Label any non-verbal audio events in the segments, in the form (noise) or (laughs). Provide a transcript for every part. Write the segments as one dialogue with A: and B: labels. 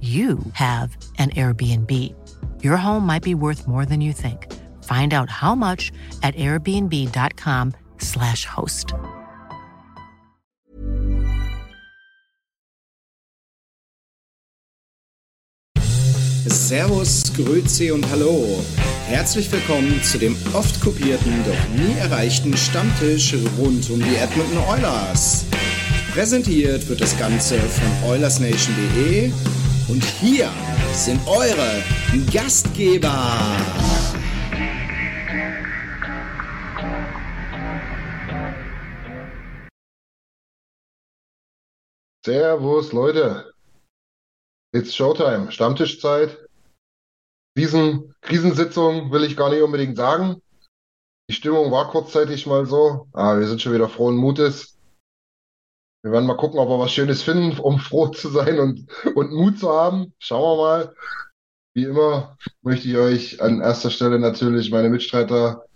A: you have an Airbnb. Your home might be worth more than you think. Find out how much at airbnb.com/slash host.
B: Servus, Grüezi und Hallo. Herzlich willkommen zu dem oft kopierten, doch nie erreichten Stammtisch rund um die Edmonton Oilers. Präsentiert wird das Ganze von OilersNation.de und hier sind eure Gastgeber.
C: Servus, Leute. It's Showtime, Stammtischzeit. Krisen, Krisensitzung will ich gar nicht unbedingt sagen. Die Stimmung war kurzzeitig mal so. Ah, wir sind schon wieder frohen Mutes. Wir werden mal gucken, ob wir was Schönes finden, um froh zu sein und, und Mut zu haben. Schauen wir mal. Wie immer möchte ich euch an erster Stelle natürlich meine Mitstreiter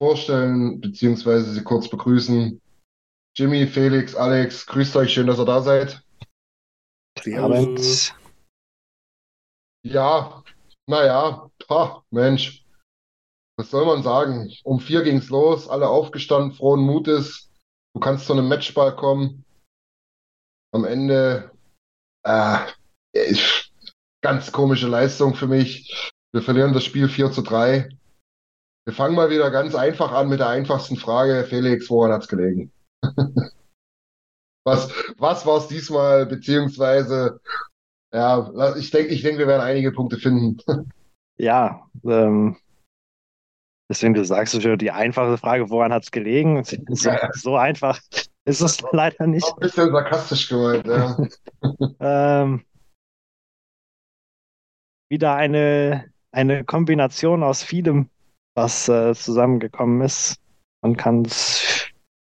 C: vorstellen, beziehungsweise sie kurz begrüßen. Jimmy, Felix, Alex, grüßt euch, schön, dass ihr da seid.
D: Abend.
C: Ja, naja, ha, Mensch, was soll man sagen? Um vier ging's los, alle aufgestanden, frohen Mutes. Du kannst zu einem Matchball kommen. Am Ende, äh, ist ganz komische Leistung für mich. Wir verlieren das Spiel 4 zu 3. Wir fangen mal wieder ganz einfach an mit der einfachsten Frage. Felix, woran hat's gelegen? (laughs) was was war es diesmal, beziehungsweise, ja, ich denke, ich denke, wir werden einige Punkte finden. (laughs)
D: Ja, ähm, deswegen du sagst du schon die einfache Frage, woran hat es gelegen? (laughs) So einfach ist es (laughs) leider nicht.
C: Ein bisschen sarkastisch gemeint, ja. (laughs)
D: Ähm, wieder eine, eine Kombination aus vielem, was äh, zusammengekommen ist. Man kann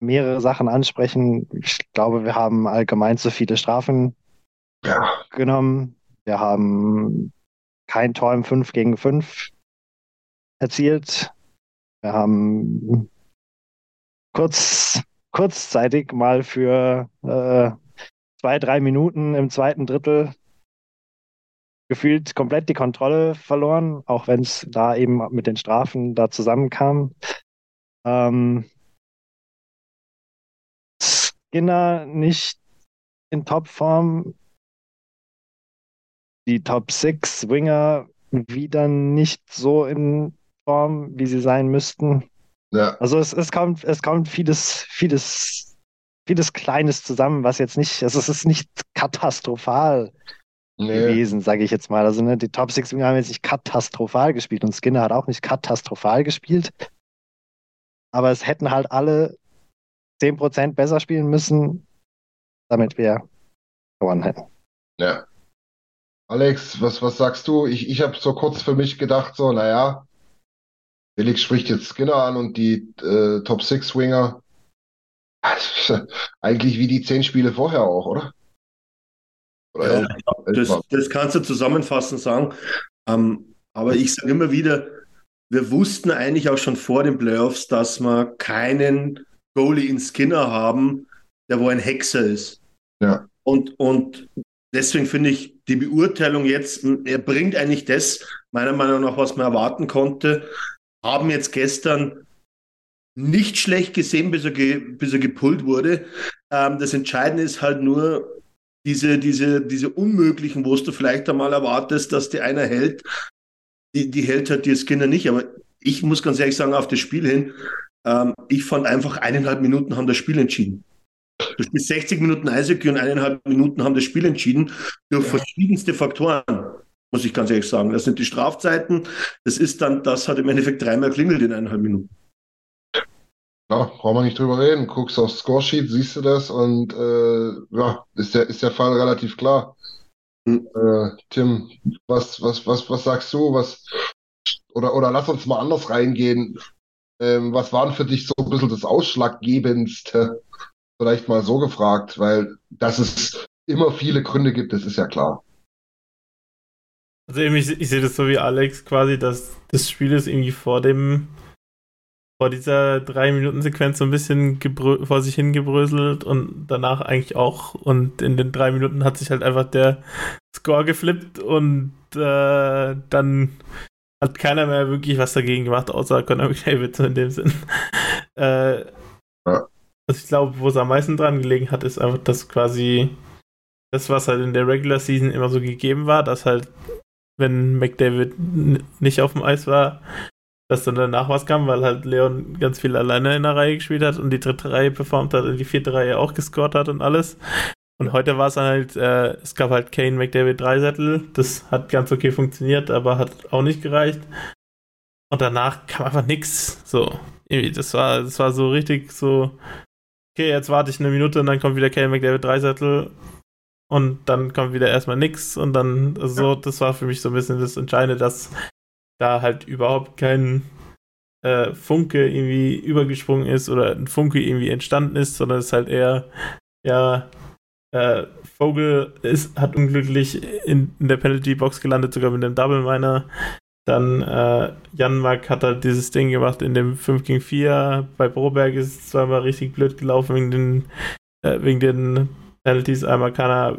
D: mehrere Sachen ansprechen. Ich glaube, wir haben allgemein zu viele Strafen
C: Ja,
D: genommen. Wir haben kein Tor im 5 gegen 5 erzielt. Wir haben kurz, kurzzeitig mal für äh, zwei, drei Minuten im zweiten Drittel gefühlt komplett die Kontrolle verloren, auch wenn es da eben mit den Strafen da zusammenkam. Ähm, Skinner nicht in Topform. Die Top 6 Winger wieder nicht so in Form, wie sie sein müssten.
C: Ja,
D: Also es, es kommt, es kommt vieles, vieles, vieles Kleines zusammen, was jetzt nicht, also es ist nicht katastrophal
C: nee,
D: gewesen, sage ich jetzt mal. Also ne, die Top Six haben jetzt nicht katastrophal gespielt und Skinner hat auch nicht katastrophal gespielt. Aber es hätten halt alle 10% besser spielen müssen, damit wir gewonnen hätten.
C: ja. Alex, was, was sagst du? Ich, ich habe so kurz für mich gedacht, so, naja, Felix spricht jetzt Skinner an und die äh, Top 6 Winger. (laughs) Eigentlich wie die zehn Spiele vorher auch, oder? Oder
E: Ja,
C: elf, elf
E: das, das kannst du zusammenfassend sagen. Ähm, aber ich sage immer wieder, wir wussten eigentlich auch schon vor den Playoffs, dass wir keinen Goalie in Skinner haben, der wo ein Hexer ist.
C: Ja.
E: Und, und deswegen finde ich die Beurteilung jetzt, er bringt eigentlich das, meiner Meinung nach, was man erwarten konnte. Haben jetzt gestern nicht schlecht gesehen, bis er, ge, bis er gepult wurde. Ähm, das Entscheidende ist halt nur diese, diese, diese unmöglichen, wo du vielleicht einmal erwartest, dass die einer hält, die, die hält halt die Skinner nicht. Aber ich muss ganz ehrlich sagen, auf das Spiel hin, ähm, ich fand einfach eineinhalb Minuten haben das Spiel entschieden. Du spielst 60 Minuten Eishockey und eineinhalb Minuten haben das Spiel entschieden durch ja. verschiedenste Faktoren, muss ich ganz ehrlich sagen. Das sind die Strafzeiten. Das ist dann, das hat im Endeffekt dreimal klingelt in eineinhalb Minuten.
C: Ja, brauchen wir nicht drüber reden. Guckst aufs Scoresheet, siehst du das und äh, ja, ist der, ist der Fall relativ klar. Hm. Äh, Tim, was, was, was, was sagst du? Was, oder, oder lass uns mal anders reingehen. Ähm, was war denn für dich so ein bisschen das Ausschlaggebendste? Vielleicht mal so gefragt, weil dass es immer viele Gründe gibt, das ist ja klar.
F: Also ich, ich sehe das so wie Alex quasi, dass das Spiel ist irgendwie vor dem vor dieser drei Minuten Sequenz so ein bisschen vor sich hingebröselt und danach eigentlich auch und in den drei Minuten hat sich halt einfach der Score geflippt und äh, dann hat keiner mehr wirklich was dagegen gemacht, außer Conor McDavid in dem Sinn. (laughs) äh, ja. Also ich glaube, wo es am meisten dran gelegen hat, ist einfach, dass quasi das, was halt in der Regular Season immer so gegeben war, dass halt, wenn McDavid nicht auf dem Eis war, dass dann danach was kam, weil halt Leon ganz viel alleine in der Reihe gespielt hat und die dritte Reihe performt hat und die vierte Reihe auch gescored hat und alles. Und heute war es halt, äh, es gab halt Kane McDavid Dreisettel, das hat ganz okay funktioniert, aber hat auch nicht gereicht. Und danach kam einfach nichts. So, irgendwie, das war, das war so richtig so, okay, jetzt warte ich eine Minute und dann kommt wieder Kane McDavid Dreisettel und dann kommt wieder erstmal nichts und dann, also so, das war für mich so ein bisschen das Entscheidende, dass da halt überhaupt kein äh, Funke irgendwie übergesprungen ist oder ein Funke irgendwie entstanden ist, sondern es halt eher, ja, äh, Vogel ist, hat unglücklich in, in, der Penalty-Box gelandet, sogar mit einem Double-Miner. Dann äh, Janmark hat halt dieses Ding gemacht in dem 5 gegen 4. Bei Broberg ist es zweimal richtig blöd gelaufen wegen den, äh, wegen den Penalties. Einmal kann er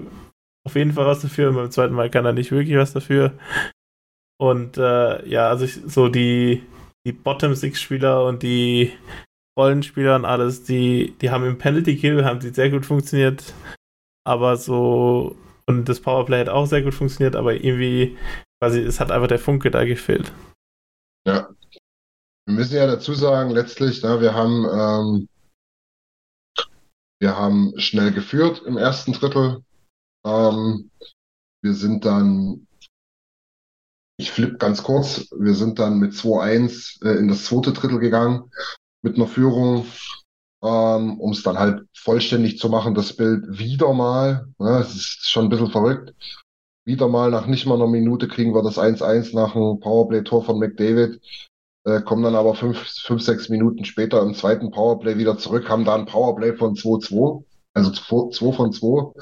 F: auf jeden Fall was dafür und beim zweiten Mal kann er nicht wirklich was dafür. Und äh, ja, also ich, so die, die Bottom-Six-Spieler und die Rollenspieler und alles, die, die haben im Penalty-Kill, haben sie sehr gut funktioniert. Aber so, und das Powerplay hat auch sehr gut funktioniert, aber irgendwie, quasi, es hat einfach der Funke da gefehlt.
C: Ja. Wir müssen ja dazu sagen, letztlich, na, wir haben, ähm, wir haben schnell geführt im ersten Drittel. Ähm, wir sind dann ich flippe ganz kurz. Wir sind dann mit 2-1 äh, in das zweite Drittel gegangen mit einer Führung, ähm, um es dann halt vollständig zu machen. Das Bild wieder mal. Ne, es ist schon ein bisschen verrückt. Wieder mal nach nicht mal einer Minute kriegen wir das 1-1 nach einem Powerplay-Tor von McDavid. Äh, kommen dann aber fünf, fünf, sechs Minuten später im zweiten Powerplay wieder zurück, haben da ein Powerplay von 2-2, also 2 von 2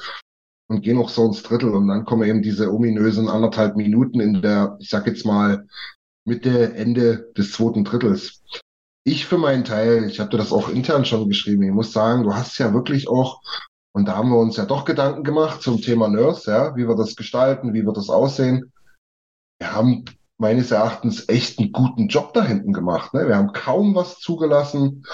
C: und gehen noch so ins Drittel und dann kommen eben diese ominösen anderthalb Minuten in der, ich sag jetzt mal, Mitte, Ende des zweiten Drittels. Ich für meinen Teil, ich habe das auch intern schon geschrieben, ich muss sagen, du hast ja wirklich auch, und da haben wir uns ja doch Gedanken gemacht zum Thema Nurse, ja, wie wir das gestalten, wie wird das aussehen. Wir haben meines Erachtens echt einen guten Job da hinten gemacht. Ne? Wir haben kaum was zugelassen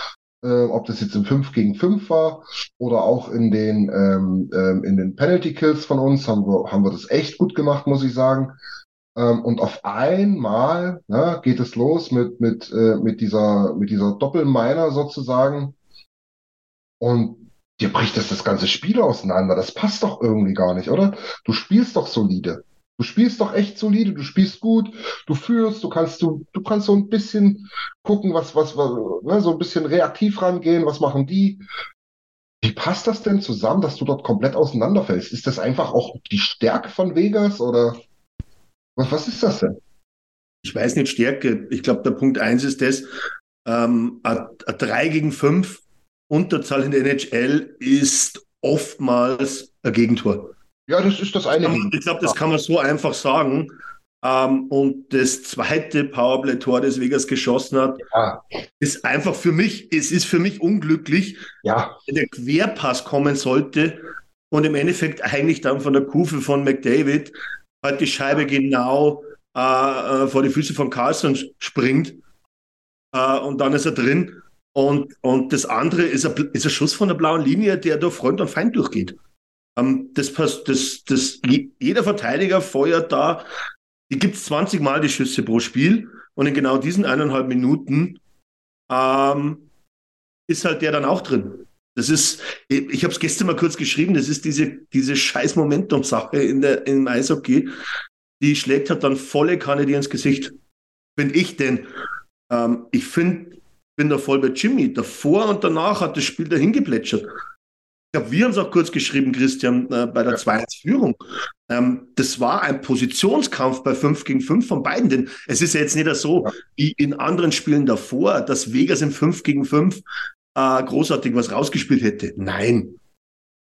C: äh, ob das jetzt im 5 gegen 5 war oder auch in den, ähm, ähm, in den Penalty Kills von uns, haben wir, haben wir das echt gut gemacht, muss ich sagen. Ähm, und auf einmal ne, geht es los mit, mit, äh, mit dieser, mit dieser Doppelminer sozusagen. Und dir bricht das das ganze Spiel auseinander. Das passt doch irgendwie gar nicht, oder? Du spielst doch solide. Du spielst doch echt solide, du spielst gut, du führst, du kannst, du, du kannst so ein bisschen gucken, was, was, was ne, so ein bisschen reaktiv rangehen, was machen die. Wie passt das denn zusammen, dass du dort komplett auseinanderfällst? Ist das einfach auch die Stärke von Vegas oder was, was ist das denn?
E: Ich weiß nicht, Stärke. Ich glaube, der Punkt eins ist das, ähm, ein 3 gegen 5 Unterzahl in der NHL ist oftmals ein Gegentor.
C: Ja, das ist das eine.
E: Ich glaube, das kann man so einfach sagen. Ähm, und das zweite Powerplay-Tor, das Vegas geschossen hat, ja. ist einfach für mich, es ist für mich unglücklich,
C: ja.
E: wenn der Querpass kommen sollte und im Endeffekt eigentlich dann von der Kufe von McDavid halt die Scheibe genau äh, äh vor die Füße von Carlson springt äh, und dann ist er drin. Und, und das andere ist ein, ist ein Schuss von der blauen Linie, der da Freund und Feind durchgeht. Ähm, das, das, das, jeder Verteidiger feuert da, die gibt es 20 Mal die Schüsse pro Spiel und in genau diesen eineinhalb Minuten ähm, ist halt der dann auch drin. Das ist, ich habe es gestern mal kurz geschrieben, das ist diese, diese scheiß Momentum-Sache in der, im Eishockey. Die schlägt halt dann volle Kanne dir ins Gesicht. Finde ich denn. Ähm, ich finde, bin da voll bei Jimmy. Davor und danach hat das Spiel dahin geplätschert. Ich glaube, wir haben es auch kurz geschrieben, Christian, äh, bei der ja. 2-1-Führung. Ähm, das war ein Positionskampf bei 5 gegen 5 von beiden. Denn es ist ja jetzt nicht so ja. wie in anderen Spielen davor, dass Vegas im 5 gegen 5 äh, großartig was rausgespielt hätte. Nein.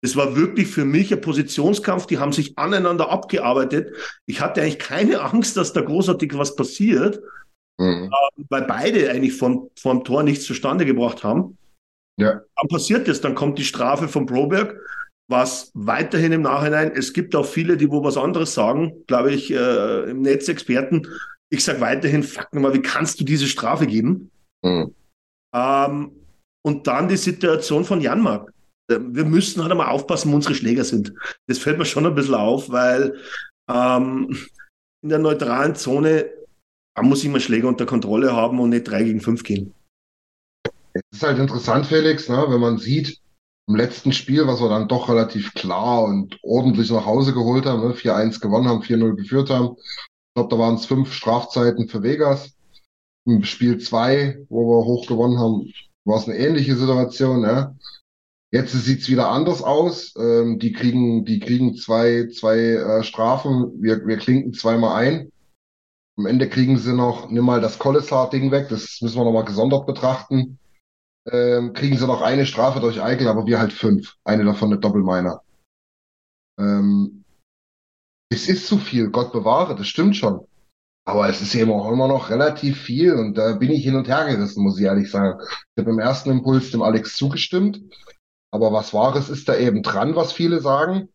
E: Es war wirklich für mich ein Positionskampf, die haben sich aneinander abgearbeitet. Ich hatte eigentlich keine Angst, dass da großartig was passiert, mhm. äh, weil beide eigentlich vom, vom Tor nichts zustande gebracht haben. Ja. Dann passiert das, dann kommt die Strafe von Broberg, was weiterhin im Nachhinein, es gibt auch viele, die wo was anderes sagen, glaube ich, äh, im Netz Experten. Ich sage weiterhin, fuck nochmal, wie kannst du diese Strafe geben? Mhm. Ähm, und dann die Situation von Janmark. Äh, wir müssen halt einmal aufpassen, wo unsere Schläger sind. Das fällt mir schon ein bisschen auf, weil ähm, in der neutralen Zone da muss ich mal Schläger unter Kontrolle haben und nicht 3 gegen 5 gehen.
C: Es ist halt interessant, Felix, ne, wenn man sieht, im letzten Spiel, was wir dann doch relativ klar und ordentlich nach Hause geholt haben, ne, 4-1 gewonnen haben, 4-0 geführt haben. Ich glaube, da waren es fünf Strafzeiten für Vegas. Im Spiel 2, wo wir hoch gewonnen haben, war es eine ähnliche Situation. Ja. Jetzt sieht's wieder anders aus. Ähm, die kriegen, die kriegen zwei, zwei äh, Strafen. Wir, wir klinken zweimal ein. Am Ende kriegen sie noch, nimm mal das Kollesar-Ding weg, das müssen wir nochmal gesondert betrachten. Ähm, kriegen sie noch eine Strafe durch Eichel, aber wir halt fünf. Eine davon eine Doppelminer. Ähm, es ist zu viel, Gott bewahre, das stimmt schon. Aber es ist eben auch immer noch relativ viel und da bin ich hin und her gerissen, muss ich ehrlich sagen. Ich habe im ersten Impuls dem Alex zugestimmt, aber was Wahres ist da eben dran, was viele sagen.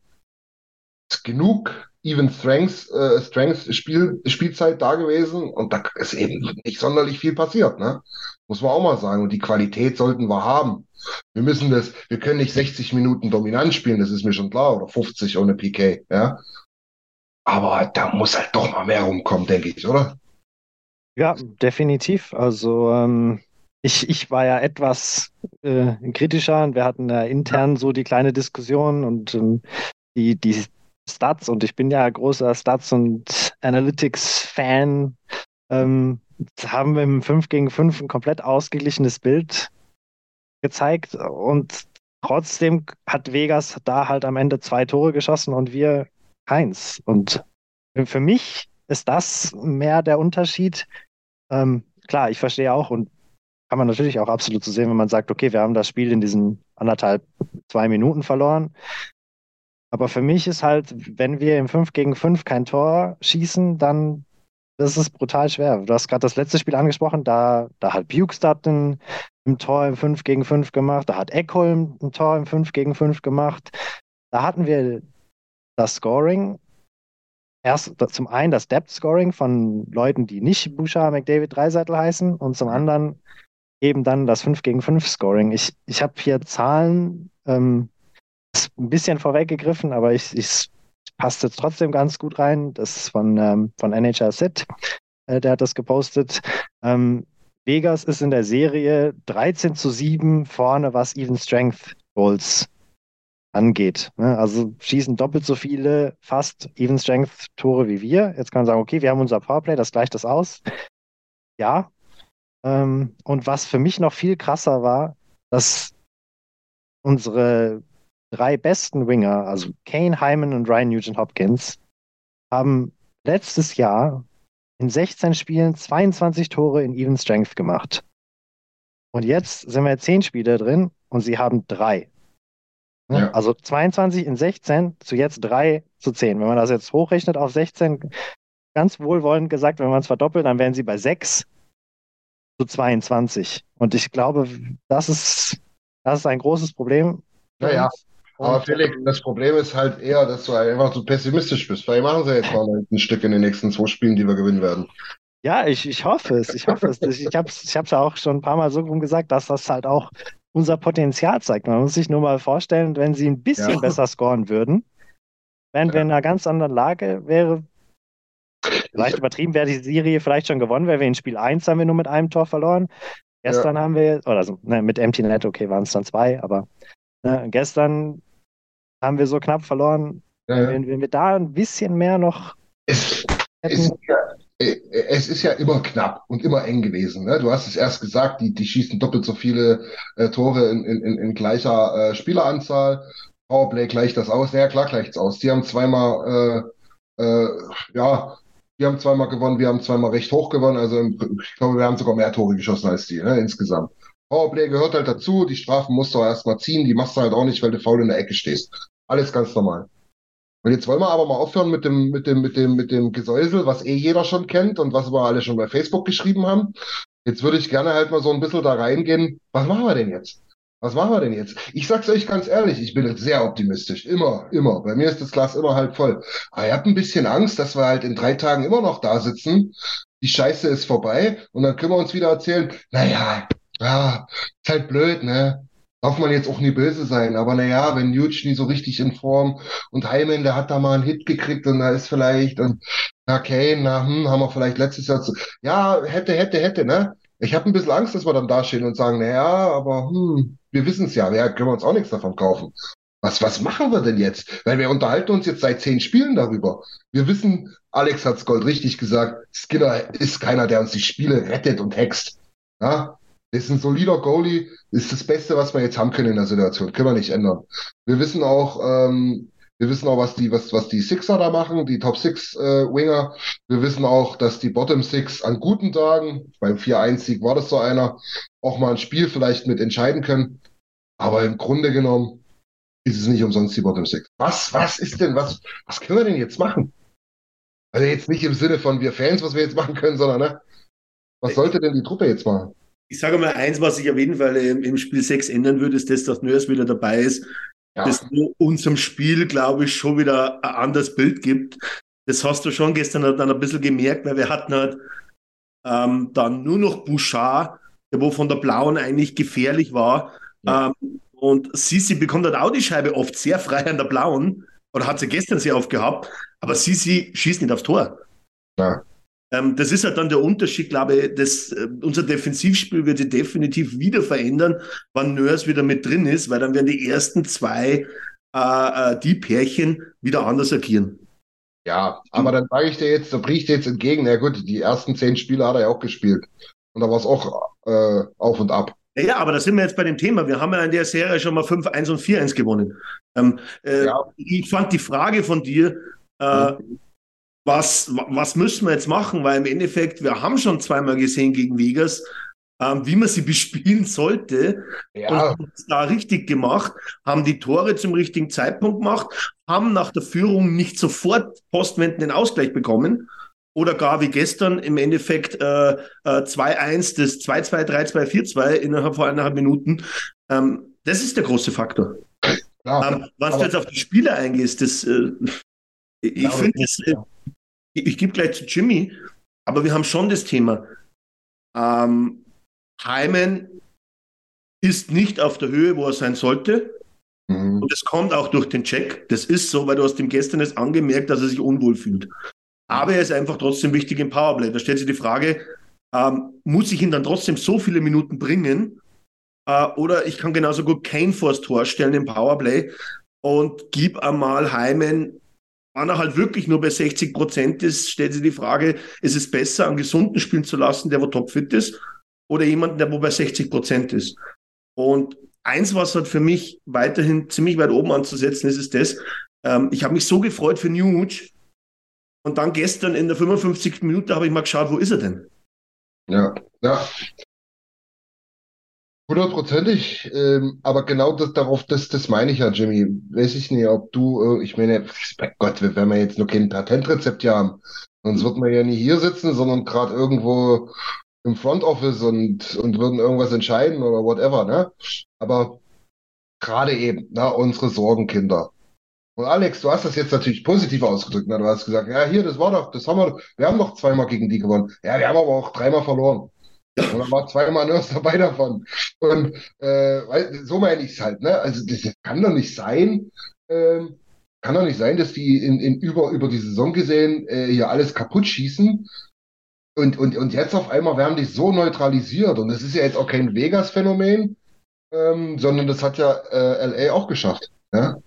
C: Genug Even Strengths, äh, Strengths Spiel, Spielzeit da gewesen und da ist eben nicht sonderlich viel passiert, ne? Muss man auch mal sagen. Und die Qualität sollten wir haben. Wir müssen das, wir können nicht 60 Minuten dominant spielen, das ist mir schon klar, oder 50 ohne PK, ja. Aber da muss halt doch mal mehr rumkommen, denke ich, oder?
D: Ja, definitiv. Also ähm, ich, ich war ja etwas äh, kritischer und wir hatten ja intern so die kleine Diskussion und ähm, die, die Stats und ich bin ja großer Stats- und Analytics-Fan. Ähm, haben wir im 5 gegen 5 ein komplett ausgeglichenes Bild gezeigt und trotzdem hat Vegas da halt am Ende zwei Tore geschossen und wir keins. Und für mich ist das mehr der Unterschied. Ähm, klar, ich verstehe auch und kann man natürlich auch absolut so sehen, wenn man sagt, okay, wir haben das Spiel in diesen anderthalb, zwei Minuten verloren. Aber für mich ist halt, wenn wir im 5 gegen 5 kein Tor schießen, dann das ist brutal schwer. Du hast gerade das letzte Spiel angesprochen, da, da hat Bukestad ein, ein Tor im 5 gegen 5 gemacht, da hat Eckholm ein Tor im 5 gegen 5 gemacht. Da hatten wir das Scoring. Erst zum einen das Depth Scoring von Leuten, die nicht Bouchard, McDavid, Dreiseitel heißen und zum anderen eben dann das 5 gegen 5 Scoring. Ich, ich habe hier Zahlen, ähm, ein bisschen vorweggegriffen, aber ich, ich passt jetzt trotzdem ganz gut rein. Das ist von, ähm, von NHL äh, der hat das gepostet. Ähm, Vegas ist in der Serie 13 zu 7 vorne, was Even Strength Goals angeht. Ne? Also schießen doppelt so viele fast Even Strength Tore wie wir. Jetzt kann man sagen, okay, wir haben unser Powerplay, das gleicht das aus. Ja. Ähm, und was für mich noch viel krasser war, dass unsere drei besten Winger, also Kane, Hyman und Ryan Nugent Hopkins, haben letztes Jahr in 16 Spielen 22 Tore in Even Strength gemacht. Und jetzt sind wir 10 Spiele drin und sie haben drei. Ne? Ja. Also 22 in 16 zu jetzt 3 zu 10. Wenn man das jetzt hochrechnet auf 16, ganz wohlwollend gesagt, wenn man es verdoppelt, dann wären sie bei 6 zu 22. Und ich glaube, das ist, das ist ein großes Problem.
C: Naja, aber Felix, das Problem ist halt eher, dass du einfach so pessimistisch bist. Vielleicht machen sie jetzt mal ein Stück in den nächsten zwei Spielen, die wir gewinnen werden.
D: Ja, ich, ich hoffe es. Ich hoffe es. Ich habe es ich hab's ja auch schon ein paar Mal so rum gesagt, dass das halt auch unser Potenzial zeigt. Man muss sich nur mal vorstellen, wenn sie ein bisschen
C: Ja.
D: besser scoren würden, wären wir in einer ganz anderen Lage, wäre vielleicht übertrieben, wäre die Serie vielleicht schon gewonnen, weil wir in Spiel 1 haben wir nur mit einem Tor verloren. Gestern haben wir, oder so, ne, mit Empty Net, okay, waren es dann zwei, aber ne, gestern haben wir so knapp verloren.
C: Ja, ja.
D: Wenn, wenn wir da ein bisschen mehr noch
C: Es, es,
D: hätten,
C: ist ja, äh, es ist ja immer knapp und immer eng gewesen. Ne? Du hast es erst gesagt, die, die schießen doppelt so viele äh, Tore in, in, in- gleicher äh, Spieleranzahl. Powerplay gleicht das aus. Ja, klar gleicht es aus. Die haben zweimal, äh, äh, ja, die haben zweimal gewonnen, wir haben zweimal recht hoch gewonnen. Also ich glaube, wir haben sogar mehr Tore geschossen als die, ne, insgesamt. Powerplay gehört halt dazu. Die Strafen musst du auch erstmal ziehen. Die machst du halt auch nicht, weil du faul in der Ecke stehst. Alles ganz normal. Und jetzt wollen wir aber mal aufhören mit dem, mit dem, mit dem, mit dem Gesäusel, was eh jeder schon kennt und was wir alle schon bei Facebook geschrieben haben. Jetzt würde ich gerne halt mal so ein bisschen da reingehen. Was machen wir denn jetzt? Was machen wir denn jetzt? Ich sag's euch ganz ehrlich, ich bin sehr optimistisch. Immer, immer. Bei mir ist das Glas immer halb voll. Aber ich habe ein bisschen Angst, dass wir halt in drei Tagen immer noch da sitzen. Die Scheiße ist vorbei und dann können wir uns wieder erzählen, naja, ja, ist halt blöd, ne? Darf man jetzt auch nie böse sein, aber naja, wenn Nuge nie so richtig in Form und Hyman, der hat da mal einen Hit gekriegt und da ist vielleicht und na Kane, na hm, haben wir vielleicht letztes Jahr zu, ja, hätte, hätte, hätte, ne? Ich habe ein bisschen Angst, dass wir dann dastehen und sagen, naja, aber hm, wir wissen es ja, wir können uns auch nichts davon kaufen. Was, was machen wir denn jetzt? Weil wir unterhalten uns jetzt seit zehn Spielen darüber. Wir wissen, Alex hat's Gold richtig gesagt, Skinner ist keiner, der uns die Spiele rettet und hext. Ja? Ist ein solider Goalie, ist das Beste, was wir jetzt haben können in der Situation. Können wir nicht ändern. Wir wissen auch, ähm, wir wissen auch, was die, was, was die Sixer da machen, die Top Six äh, Winger. Wir wissen auch, dass die Bottom Six an guten Tagen, beim 4-1-Sieg war das so einer, auch mal ein Spiel vielleicht mit entscheiden können. Aber im Grunde genommen ist es nicht umsonst die Bottom Six. Was, was ist denn, was, was können wir denn jetzt machen? Also jetzt nicht im Sinne von wir Fans, was wir jetzt machen können, sondern, ne? Was sollte denn die Truppe jetzt machen?
E: Ich sage mal eins, was sich auf jeden Fall im, Spiel 6 ändern würde, ist das, dass Nurse wieder dabei ist.
C: Ja.
E: Das nur unserem Spiel, glaube ich, schon wieder ein anderes Bild gibt. Das hast du schon gestern dann ein bisschen gemerkt, weil wir hatten halt ähm, dann nur noch Bouchard, der wo von der Blauen eigentlich gefährlich war.
C: Ja.
E: Ähm, und Sisi bekommt halt auch die Scheibe oft sehr frei an der Blauen. Oder hat sie gestern sehr oft gehabt. Aber Sisi schießt nicht aufs Tor.
C: Ja.
E: Ähm, das ist halt dann der Unterschied, glaube ich. Das, äh, unser Defensivspiel wird sich definitiv wieder verändern, wann Nurse wieder mit drin ist, weil dann werden die ersten zwei, äh, äh, die Pärchen, wieder anders agieren.
C: Ja, aber dann sage ich dir jetzt, da dir jetzt entgegen. Na gut, die ersten zehn Spiele hat er ja auch gespielt. Und da war es auch äh, auf und ab.
E: Ja, ja, aber da sind wir jetzt bei dem Thema. Wir haben ja in der Serie schon mal 5-1 und 4-1 gewonnen. Ähm, äh,
C: Ja.
E: Ich fand die Frage von dir, äh, was, wa- was müssen wir jetzt machen? Weil im Endeffekt, wir haben schon zweimal gesehen gegen Vegas, ähm, wie man sie (laughs) bespielen sollte.
C: Ja,
E: und haben es da richtig gemacht, haben die Tore zum richtigen Zeitpunkt gemacht, haben nach der Führung nicht sofort postwendend den Ausgleich bekommen. Oder gar wie gestern im Endeffekt äh, äh, 2-1, das 2-2, 3-2, 4-2 innerhalb von eineinhalb Minuten. Ähm, das ist der große Faktor.
C: klar.
E: Ähm, was du jetzt auf die Spieler eingehst, das, äh, ich
C: Ja,
E: finde,
C: das-
E: das, äh, ich, ich gebe gleich zu Jimmy, aber wir haben schon das Thema. Ähm, Heimen ist nicht auf der Höhe, wo er sein sollte.
C: Mhm.
E: Und es kommt auch durch den Check. Das ist so, weil du hast ihm gestern jetzt angemerkt, dass er sich unwohl fühlt. Aber er ist einfach trotzdem wichtig im Powerplay. Da stellt sich die Frage, ähm, muss ich ihn dann trotzdem so viele Minuten bringen? Äh, oder ich kann genauso gut Kane vors Tor stellen im Powerplay und gib einmal Heimen, wenn er halt wirklich nur bei 60 Prozent ist, stellt sich die Frage, ist es besser, einen Gesunden spielen zu lassen, der wo topfit ist, oder jemanden, der wo bei 60 Prozent ist? Und eins, was halt für mich weiterhin ziemlich weit oben anzusetzen ist, ist das, ähm, ich habe mich so gefreut für Nuge und dann gestern in der 55. Minute habe ich mal geschaut, wo ist er denn?
C: Ja, ja. Hundertprozentig, ähm, aber genau das darauf, das, das meine ich ja, Jimmy. Weiß ich nicht, ob du, äh, ich meine, bei Gott, wir werden ja jetzt nur kein Patentrezept hier haben. Sonst würden wir ja nie hier sitzen, sondern gerade irgendwo im Front Office und, und würden irgendwas entscheiden oder whatever, ne? Aber gerade eben, na, unsere Sorgenkinder. Und Alex, du hast das jetzt natürlich positiv ausgedrückt, ne? Du hast gesagt, ja, hier, das war doch, das haben wir, wir haben doch zweimal gegen die gewonnen. Ja, wir haben aber auch dreimal verloren. Und da war zweimal Nurse dabei davon. Und äh, so meine ich es halt, ne? Also das kann doch nicht sein. Ähm, kann doch nicht sein, dass die in, in über, über die Saison gesehen äh, hier alles kaputt schießen. Und, und, und jetzt auf einmal werden die so neutralisiert. Und das ist ja jetzt auch kein Vegas-Phänomen, ähm, sondern das hat ja äh, LA auch geschafft. Ja?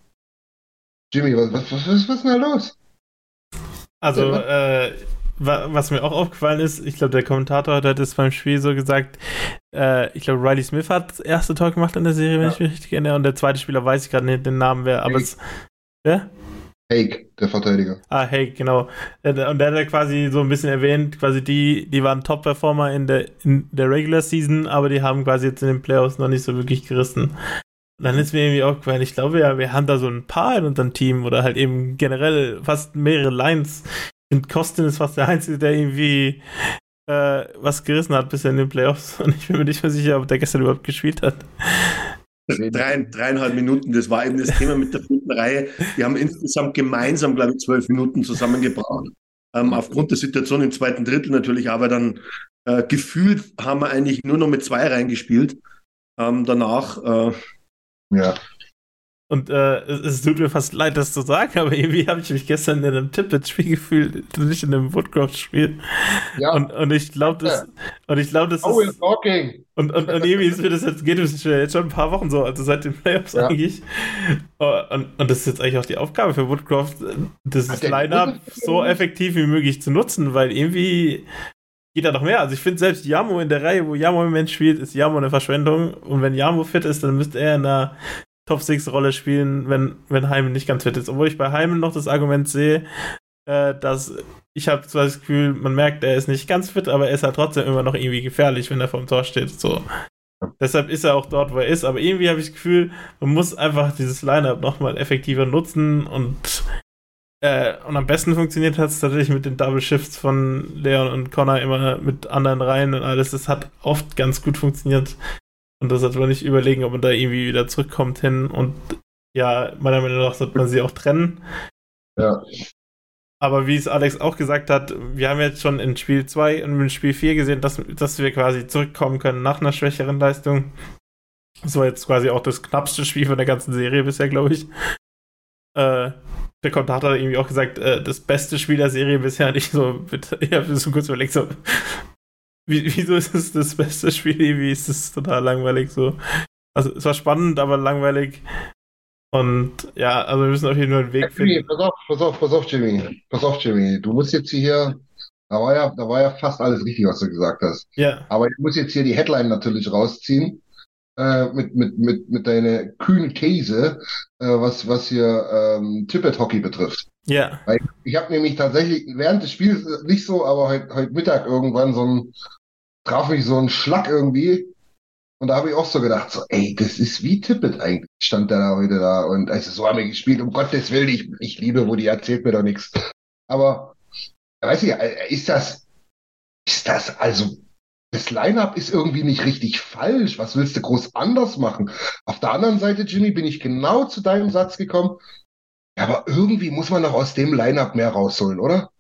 C: Jimmy, was, was, was, was ist denn da los?
F: Also, äh, was mir auch aufgefallen ist, ich glaube, der Kommentator hat das beim Spiel so gesagt, äh, ich glaube, Riley Smith hat das erste Tor gemacht in der Serie, wenn ja. ich mich richtig erinnere, und der zweite Spieler weiß ich gerade nicht den Namen wer, aber es. Wer?
C: Hake, der Verteidiger.
F: Ah, Hake, genau. Und der hat ja quasi so ein bisschen erwähnt, quasi die, die waren Top-Performer in der, in der Regular Season, aber die haben quasi jetzt in den Playoffs noch nicht so wirklich gerissen. Und dann ist mir irgendwie auch gefallen, ich glaube ja, wir haben da so ein paar in unserem Team oder halt eben generell fast mehrere Lines, und Kostin ist fast der Einzige, der irgendwie äh, was gerissen hat bisher in den Playoffs. (laughs) Und ich bin mir nicht mehr sicher, ob der gestern überhaupt gespielt hat.
E: Drei, dreieinhalb Minuten, das war eben das Thema mit der vierten Reihe. Wir haben insgesamt gemeinsam, glaube ich, zwölf Minuten zusammengebracht. Ähm, aufgrund der Situation im zweiten Drittel natürlich, aber dann äh, gefühlt haben wir eigentlich nur noch mit zwei reingespielt. Ähm, danach äh,
C: ja.
F: Und äh, es, es, tut mir fast leid, das zu sagen, aber irgendwie habe ich mich gestern in einem Tippet-Spiel gefühlt, nicht in einem Woodcraft-Spiel. Ja. Und, und ich glaube, das, und ich glaube, das
C: oh, ist. Talking.
F: Und, und, und irgendwie ist mir das jetzt, geht es jetzt schon ein paar Wochen so, also seit den Playoffs ja. eigentlich. Oh, und, und das ist jetzt eigentlich auch die Aufgabe für Woodcraft, das Line-Up so effektiv wie möglich zu nutzen, weil irgendwie geht da noch mehr. Also ich finde selbst Yamo in der Reihe, wo Yamo im Moment spielt, ist Yamo eine Verschwendung. Und wenn Yamo fit ist, dann müsste er in einer Top-6-Rolle spielen, wenn, wenn Heimen nicht ganz fit ist. Obwohl ich bei Heimen noch das Argument sehe, äh, dass ich habe zwar das Gefühl, man merkt, er ist nicht ganz fit, aber er ist halt trotzdem immer noch irgendwie gefährlich, wenn er vor dem Tor steht. So. Deshalb ist er auch dort, wo er ist. Aber irgendwie habe ich das Gefühl, man muss einfach dieses Lineup nochmal effektiver nutzen und äh, und am besten funktioniert hat es tatsächlich mit den Double Shifts von Leon und Connor immer mit anderen Reihen und alles. Das hat oft ganz gut funktioniert. Und das sollte man nicht überlegen, ob man da irgendwie wieder zurückkommt hin. Und ja, meiner Meinung nach sollte man sie auch trennen.
C: Ja.
F: Aber wie es Alex auch gesagt hat, wir haben jetzt schon in Spiel 2 und in Spiel 4 gesehen, dass, dass wir quasi zurückkommen können nach einer schwächeren Leistung. Das war jetzt quasi auch das knappste Spiel von der ganzen Serie bisher, glaube ich. Äh, der Kommentator hat irgendwie auch gesagt, äh, das beste Spiel der Serie bisher nicht so. Mit, (laughs) ich habe so kurz überlegt, so, wieso ist es das beste Spiel? Irgendwie ist es total langweilig so. Also es war spannend, aber langweilig. Und ja, also wir müssen auf jeden Fall einen Weg
C: hey, finden. Pass auf, pass auf, pass auf, Jimmy. Pass auf, Jimmy. Du musst jetzt hier, da war ja, da war ja fast alles richtig, was du gesagt hast.
F: Ja.
C: Aber ich muss jetzt hier die Headline natürlich rausziehen. Äh, mit, mit, mit, mit deiner kühnen Käse, äh, was, was hier ähm, Tippet Hockey betrifft.
F: Ja.
C: Weil ich habe nämlich tatsächlich während des Spiels nicht so, aber heute, heute Mittag irgendwann so ein traf mich so ein Schlag irgendwie. Und da habe ich auch so gedacht, so, ey, das ist wie Tippet eigentlich, stand der da heute da. Und also so haben wir gespielt, um Gottes Willen, ich, ich liebe, wo die erzählt mir doch nichts. Aber, weiß ich, ist das, ist das, also, das Line-Up ist irgendwie nicht richtig falsch. Was willst du groß anders machen? Auf der anderen Seite, Jimmy, bin ich genau zu deinem Satz gekommen. Aber irgendwie muss man doch aus dem Line-Up mehr rausholen, oder?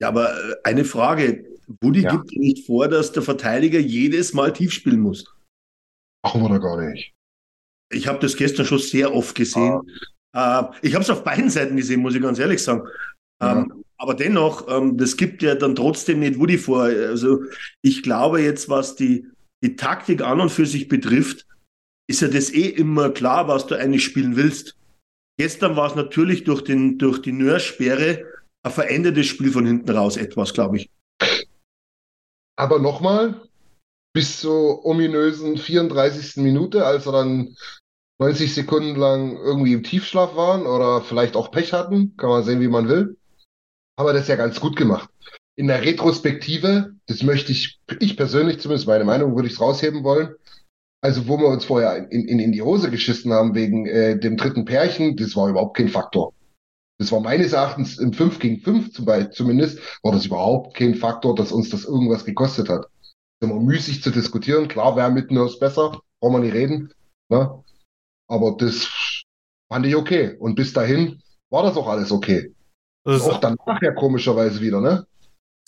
E: Ja, aber äh, eine Frage. Woody ja. gibt nicht vor, dass der Verteidiger jedes Mal tief spielen muss.
C: Machen wir da gar nicht.
E: Ich habe das gestern schon sehr oft gesehen. Ah. Äh, ich habe es auf beiden Seiten gesehen, muss ich ganz ehrlich sagen. Ja. Ähm, aber dennoch, ähm, das gibt ja dann trotzdem nicht Woody vor. Also ich glaube jetzt, was die, die Taktik an und für sich betrifft, ist ja das eh immer klar, was du eigentlich spielen willst. Gestern war es natürlich durch, den, durch die Nörsperre ein verändertes Spiel von hinten raus etwas, glaube ich.
C: Aber nochmal, bis zur ominösen 34. Minute, als er dann 90 Sekunden lang irgendwie im Tiefschlaf waren oder vielleicht auch Pech hatten, kann man sehen, wie man will. Aber das ja ganz gut gemacht. In der Retrospektive, das möchte ich, ich persönlich zumindest, meine Meinung, würde ich es rausheben wollen. Also, wo wir uns vorher in, in, in die Hose geschissen haben wegen äh, dem dritten Pärchen, das war überhaupt kein Faktor. Das war meines Erachtens im 5 gegen 5 zum Beispiel, zumindest, war das überhaupt kein Faktor, dass uns das irgendwas gekostet hat. Ist immer müßig zu diskutieren. Klar, wer mit Nurse besser, brauchen wir nicht reden. Ne? Aber das fand ich okay. Und bis dahin war das auch alles okay. Das ist auch danach ja komischerweise wieder, ne?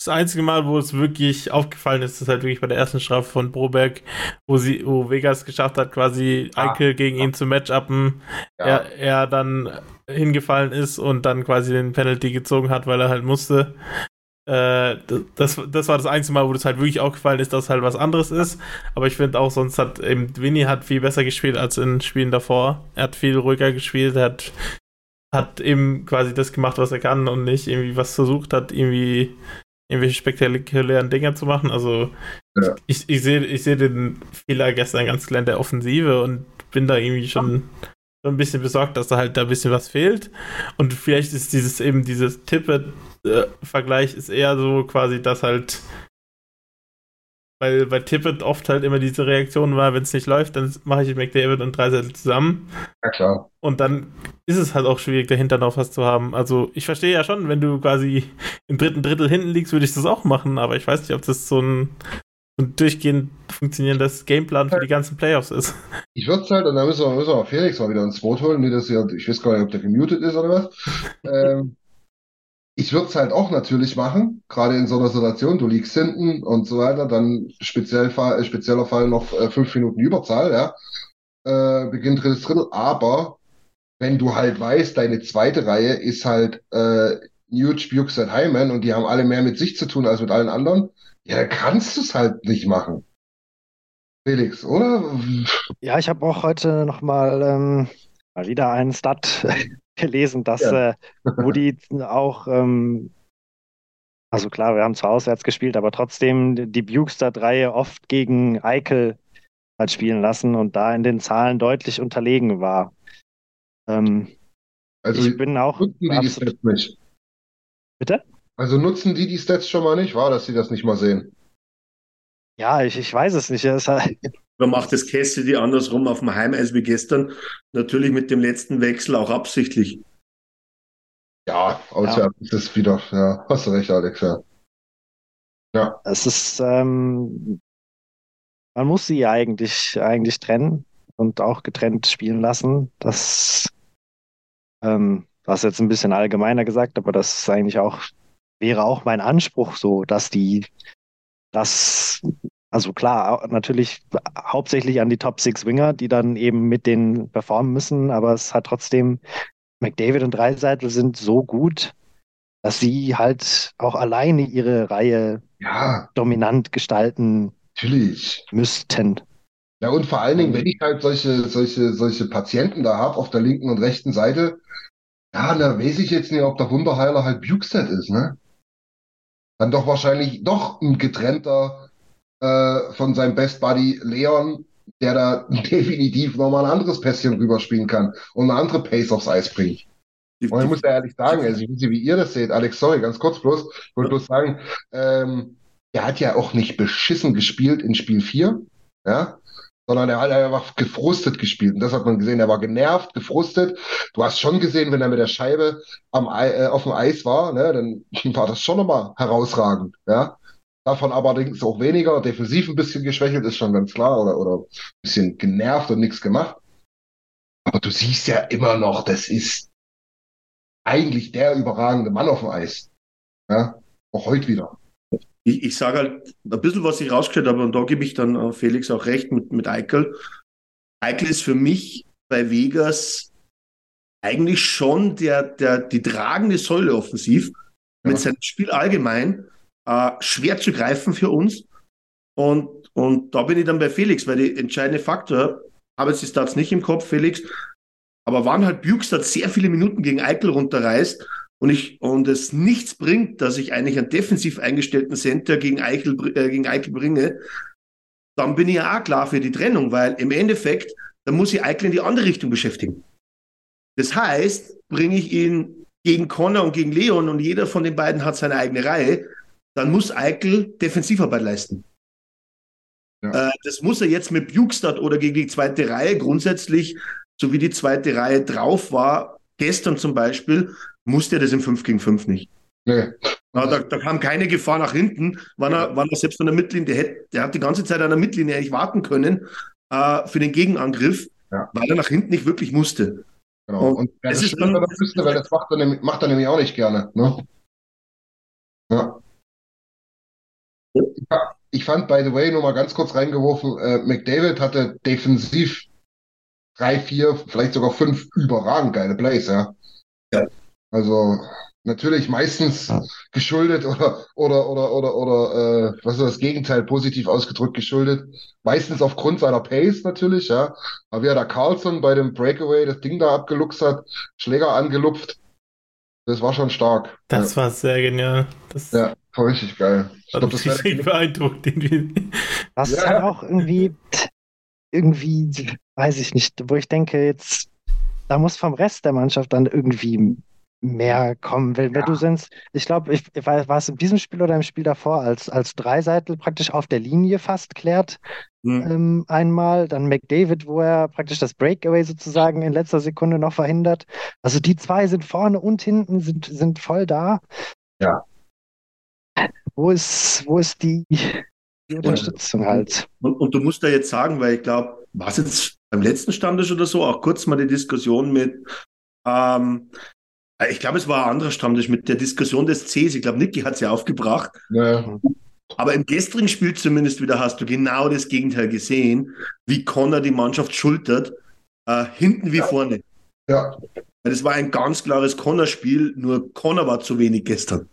F: Das einzige Mal, wo es wirklich aufgefallen ist, ist halt wirklich bei der ersten Strafe von Broberg, wo sie, wo Vegas geschafft hat, quasi ah, Eike gegen ihn zu matchuppen. Ja. Er, er dann hingefallen ist und dann quasi den Penalty gezogen hat, weil er halt musste. Äh, das, das war das einzige Mal, wo das halt wirklich aufgefallen ist, dass halt was anderes ist. Aber ich finde auch, sonst hat eben Winnie hat viel besser gespielt als in Spielen davor. Er hat viel ruhiger gespielt, er hat, hat eben quasi das gemacht, was er kann und nicht irgendwie was versucht hat, irgendwie irgendwelche spektakulären Dinger zu machen. Also ja. ich, ich sehe ich seh den Fehler gestern ganz klar in der Offensive und bin da irgendwie schon so ein bisschen besorgt, dass da halt da ein bisschen was fehlt. Und vielleicht ist dieses eben dieses Tippet-Vergleich ist eher so quasi, dass halt weil bei Tippet oft halt immer diese Reaktion war, wenn es nicht läuft, dann mache ich McDavid und Dreisettel zusammen.
C: Ja, klar.
F: Und dann ist es halt auch schwierig, dahinter noch was zu haben. Also ich verstehe ja schon, wenn du quasi im dritten Drittel hinten liegst, würde ich das auch machen, aber ich weiß nicht, ob das so ein und durchgehend funktionierendes Gameplan für die ganzen Playoffs ist.
C: Ich würde es halt, und da müssen wir, müssen wir Felix mal wieder ins Boot holen, nicht, dass ja, ich weiß gar nicht, ob der gemutet ist oder was. (laughs) ähm, ich würde es halt auch natürlich machen, gerade in so einer Situation, du liegst hinten und so weiter, dann speziell, äh, spezieller Fall noch äh, fünf Minuten Überzahl, ja, äh, beginnt drittes Drittel, aber wenn du halt weißt, deine zweite Reihe ist halt äh, Nuge, Bukes, Hyman und die haben alle mehr mit sich zu tun als mit allen anderen, ja, kannst du es halt nicht machen. Felix, oder?
D: Ja, ich habe auch heute nochmal ähm, mal wieder einen Stat gelesen, dass ja. äh, Woody auch, ähm, also klar, wir haben zwar auswärts gespielt, aber trotzdem die Bukester-Reihe oft gegen Eikel hat spielen lassen und da in den Zahlen deutlich unterlegen war. Ähm,
C: also ich bin auch. Absolut...
D: Bitte?
C: Also nutzen die die Stats schon mal nicht, war, dass sie das nicht mal sehen?
D: Ja, ich, ich weiß es nicht. Es
E: halt Oder macht das Cassidy andersrum auf dem Heimeis wie gestern? Natürlich mit dem letzten Wechsel auch absichtlich.
C: Ja, auswärts ja. ist es wieder, ja, hast du recht, Alex, ja.
D: Ja. Es ist, ähm, man muss sie eigentlich, eigentlich trennen und auch getrennt spielen lassen. Das, ähm, was jetzt ein bisschen allgemeiner gesagt, aber das ist eigentlich auch wäre auch mein Anspruch so, dass die das, also klar, natürlich hauptsächlich an die Top Six Winger, die dann eben mit denen performen müssen, aber es hat trotzdem, McDavid und Dreiseitel sind so gut, dass sie halt auch alleine ihre Reihe
C: ja.
D: dominant gestalten
C: Natürlich.
D: müssten.
C: Ja, und vor allen Dingen, wenn ich halt solche, solche, solche Patienten da habe auf der linken und rechten Seite, ja, da weiß ich jetzt nicht, ob der Wunderheiler halt Bukestead ist, ne? dann doch wahrscheinlich doch ein getrennter äh, von seinem Best Buddy Leon, der da (laughs) definitiv nochmal ein anderes Pässchen rüberspielen kann und eine andere Pace aufs Eis bringt. Und ich muss ja ehrlich sagen, also ich weiß nicht, wie ihr das seht, Alex, sorry, ganz kurz bloß, ich wollte bloß sagen, ähm, er hat ja auch nicht beschissen gespielt in Spiel 4, ja, sondern er hat einfach gefrustet gespielt. Und das hat man gesehen. Er war genervt, gefrustet. Du hast schon gesehen, wenn er mit der Scheibe am, äh, auf dem Eis war, ne, dann war das schon nochmal herausragend. Ja? Davon allerdings auch weniger. Defensiv ein bisschen geschwächelt, ist schon ganz klar. Oder, oder ein bisschen genervt und nichts gemacht. Aber du siehst ja immer noch, das ist eigentlich der überragende Mann auf dem Eis. Ja? Auch heute wieder
E: ich, ich sage halt ein bisschen, was ich rausgestellt habe, und da gebe ich dann äh, Felix auch recht mit, mit Eichel. Eichel ist für mich bei Vegas eigentlich schon der, der, die tragende Säule offensiv ja. mit seinem Spiel allgemein äh, schwer zu greifen für uns. Und, und da bin ich dann bei Felix, weil der entscheidende Faktor, habe jetzt die nicht im Kopf, Felix, aber wann halt Bukestad sehr viele Minuten gegen Eichel runterreißt und ich und es nichts bringt, dass ich eigentlich einen defensiv eingestellten Center gegen Eichel, äh, gegen Eichel bringe, dann bin ich ja auch klar für die Trennung, weil im Endeffekt, dann muss ich Eichel in die andere Richtung beschäftigen. Das heißt, bringe ich ihn gegen Connor und gegen Leon und jeder von den beiden hat seine eigene Reihe, dann muss Eichel Defensivarbeit leisten. Ja. Äh, das muss er jetzt mit Bukestad oder gegen die zweite Reihe grundsätzlich, so wie die zweite Reihe drauf war, gestern zum Beispiel, musste er das im 5 gegen 5 nicht. Nee. Ja, da, da, kam keine Gefahr nach hinten, wann er, wann er selbst an der Mittellinie, der, hätte, der hat die ganze Zeit an der Mittellinie eigentlich warten können äh, für den Gegenangriff, ja. weil er nach hinten nicht wirklich musste.
C: Genau. Und, und das, das ist dann, müsste, weil das macht er, nämlich, macht er nämlich auch nicht gerne. Ne? Ja. Ich fand, by the way, nur mal ganz kurz reingeworfen, äh, McDavid hatte defensiv drei, vier, vielleicht sogar fünf überragend geile Plays, ja.
E: Ja.
C: Also natürlich meistens
D: Ja.
C: geschuldet oder oder oder oder oder äh, was ist das Gegenteil positiv ausgedrückt geschuldet. Meistens aufgrund seiner Pace natürlich, ja. Aber wie er da Carlson bei dem Breakaway das Ding da abgeluchst hat, Schläger angelupft, das war schon stark.
F: Das war sehr genial. Das
C: ja, ja, war richtig geil. Ich glaube,
F: mich
C: das wäre (laughs)
F: richtig beeindruckt.
D: Das ist
C: Ja.
D: halt auch irgendwie, irgendwie, weiß ich nicht, wo ich denke, jetzt, da muss vom Rest der Mannschaft dann irgendwie mehr kommen. Wenn, wenn du sonst, ich glaube, ich, ich weiß, war es in diesem Spiel oder im Spiel davor, als, als Dreiseitel praktisch auf der Linie fast klärt,
E: Hm.
D: ähm, einmal, dann McDavid, wo er praktisch das Breakaway sozusagen in letzter Sekunde noch verhindert. Also die zwei sind vorne und hinten, sind, sind voll da.
C: Ja.
D: Wo ist, wo ist die, die Unterstützung halt?
E: Und, und du musst da jetzt sagen, weil ich glaube, was jetzt beim letzten Stammtisch oder so, auch kurz mal die Diskussion mit, ähm, ich glaube, es war ein anderer Stammtisch mit der Diskussion des Cs. Ich glaube, Niki hat sie aufgebracht.
C: Ja,
E: Aber im gestrigen Spiel zumindest wieder hast du genau das Gegenteil gesehen, wie Connor die Mannschaft schultert, äh, hinten wie vorne.
C: ja,
E: Das war ein ganz klares Connor-Spiel, nur Connor war zu wenig gestern.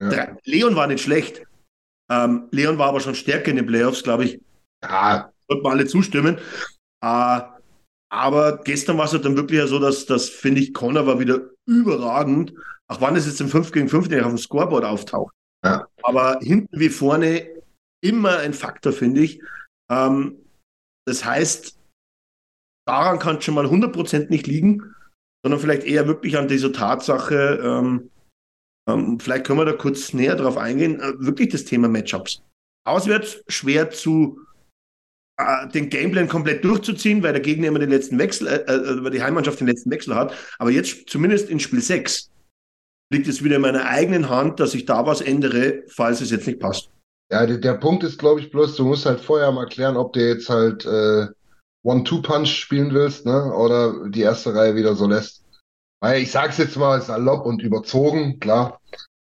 C: Ja.
E: Leon war nicht schlecht. Ähm, Leon war aber schon stärker in den Playoffs, glaube ich.
C: ja
E: Sollten wir alle zustimmen. Äh, aber gestern war es halt dann wirklich ja so, dass, dass finde ich, Connor war wieder überragend. Auch wann es jetzt im 5 gegen 5 nicht auf dem Scoreboard auftaucht.
C: Ja.
E: Aber hinten wie vorne immer ein Faktor, finde ich. Ähm, das heißt, daran kann es schon mal 100% nicht liegen, sondern vielleicht eher wirklich an dieser Tatsache, ähm, vielleicht können wir da kurz näher drauf eingehen, äh, wirklich das Thema Matchups. Auswärts schwer zu äh, den Gameplan komplett durchzuziehen, weil der Gegner immer den letzten Wechsel, äh, äh, weil die Heimmannschaft den letzten Wechsel hat. Aber jetzt zumindest in Spiel 6 liegt es wieder in meiner eigenen Hand, dass ich da was ändere, falls es jetzt nicht passt.
C: Ja, der, der Punkt ist, glaube ich, bloß, du musst halt vorher mal klären, ob du jetzt halt äh, One-Two-Punch spielen willst, ne? Oder die erste Reihe wieder so lässt. Weil ich sag's jetzt mal salopp und überzogen, klar.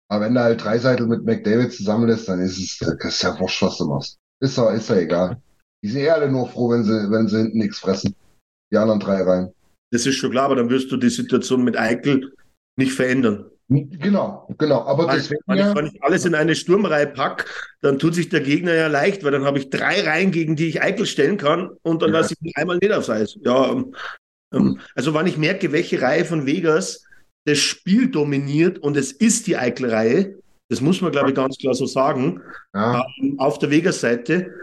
C: Aber wenn du halt Dreiseitel mit McDavid zusammenlässt, dann ist es das ist ja wurscht, was du machst. Ist ja, ist ja egal. Die sind eh alle nur froh, wenn sie, wenn sie hinten nichts fressen. Die anderen drei Reihen.
E: Das ist schon klar, aber dann wirst du die Situation mit Eichel nicht verändern.
C: Genau, genau. Aber
E: Weil,
C: deswegen
E: weil ich, wenn ich alles in eine Sturmreihe pack, dann tut sich der Gegner ja leicht, weil dann habe ich drei Reihen, gegen die ich Eichel stellen kann und dann
C: Ja.
E: lasse ich ihn einmal nicht aufs Eis. Ja, also wenn ich merke, welche Reihe von Vegas das Spiel dominiert und es ist die Eichel-Reihe, das muss man, glaube ich, ganz klar so sagen,
C: ja,
E: ähm, auf der Vegas-Seite,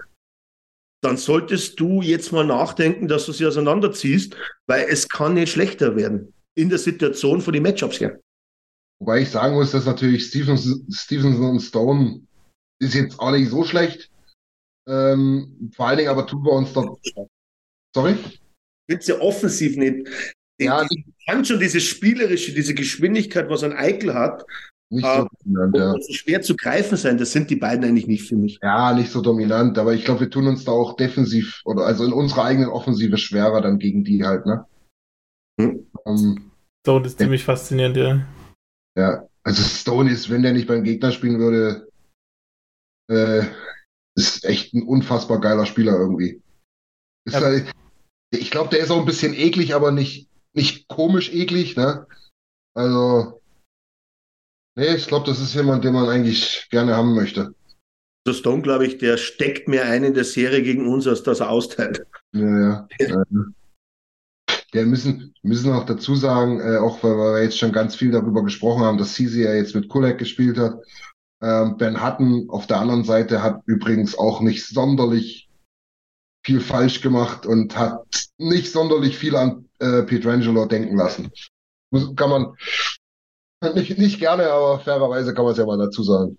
E: dann solltest du jetzt mal nachdenken, dass du sie auseinanderziehst, weil es kann nicht schlechter werden in der Situation von den Matchups her.
C: Wobei ich sagen muss, dass natürlich Stevens, Stevenson und Stone ist jetzt auch nicht so schlecht. Ähm, vor allen Dingen aber tun wir uns dort. Sorry?
E: Wird ja offensiv nicht.
C: Ja,
E: ich kann schon diese spielerische, diese Geschwindigkeit, was ein Eichel hat,
C: Nicht
E: Ah,
C: so dominant, ja.
E: so schwer zu greifen sein. Das sind die beiden eigentlich nicht für mich.
C: Ja, nicht so dominant, aber ich glaube, wir tun uns da auch defensiv oder also in unserer eigenen Offensive schwerer dann gegen die halt, ne?
E: Hm.
C: Ähm,
F: Stone ist ziemlich faszinierend, ja.
C: ja, also Stone ist, wenn der nicht beim Gegner spielen würde, äh, ist echt ein unfassbar geiler Spieler irgendwie. Ist
F: Ja.
C: halt, ich glaube, der ist auch ein bisschen eklig, aber nicht, nicht komisch eklig, ne? Also, nee, ich glaube, das ist jemand, den man eigentlich gerne haben möchte.
E: So Stone, glaube ich, der steckt mehr ein in der Serie gegen uns, als dass er austeilt.
C: Ja, ja. (laughs) Der müssen, müssen auch dazu sagen, äh, auch weil wir jetzt schon ganz viel darüber gesprochen haben, dass Sisi ja jetzt mit Kulek gespielt hat. Ähm, ben Hutton auf der anderen Seite hat übrigens auch nicht sonderlich viel falsch gemacht und hat nicht sonderlich viel an äh, Pietrangelo denken lassen. Muss, kann man nicht, nicht gerne, aber fairerweise kann man es ja mal dazu sagen.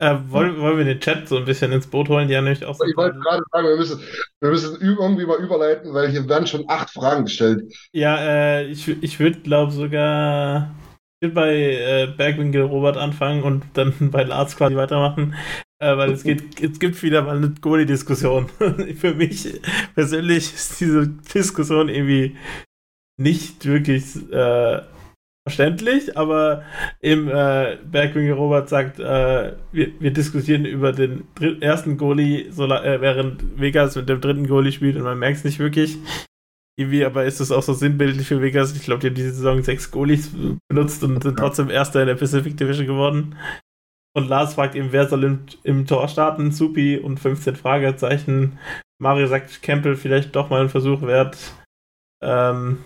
F: Äh, wollen, wollen wir den Chat so ein bisschen ins Boot holen? Die haben nämlich auch so
C: Ich wollte gerade sagen, wir müssen, wir müssen irgendwie mal überleiten, weil hier werden schon acht Fragen gestellt.
F: Ja, äh, ich, ich würde glaube sogar ich würd bei äh, Bergwinkel Robert anfangen und dann (laughs) bei Lars quasi weitermachen, weil es geht, es gibt wieder mal eine Goalie-Diskussion. (laughs) Für mich persönlich ist diese Diskussion irgendwie nicht wirklich äh, verständlich, aber im äh, Bergwinger Robert sagt, äh, wir, wir, diskutieren über den ersten Goalie, so, äh, während Vegas mit dem dritten Goalie spielt und man merkt es nicht wirklich. Irgendwie, aber ist es auch so sinnbildlich für Vegas. Ich glaube, die haben diese Saison sechs Goalies benutzt und sind trotzdem Erster in der Pacific Division geworden. Und Lars fragt eben, wer soll im, im Tor starten? Supi und 15 Fragezeichen. Mario sagt, Campbell vielleicht doch mal ein Versuch wert. Ähm,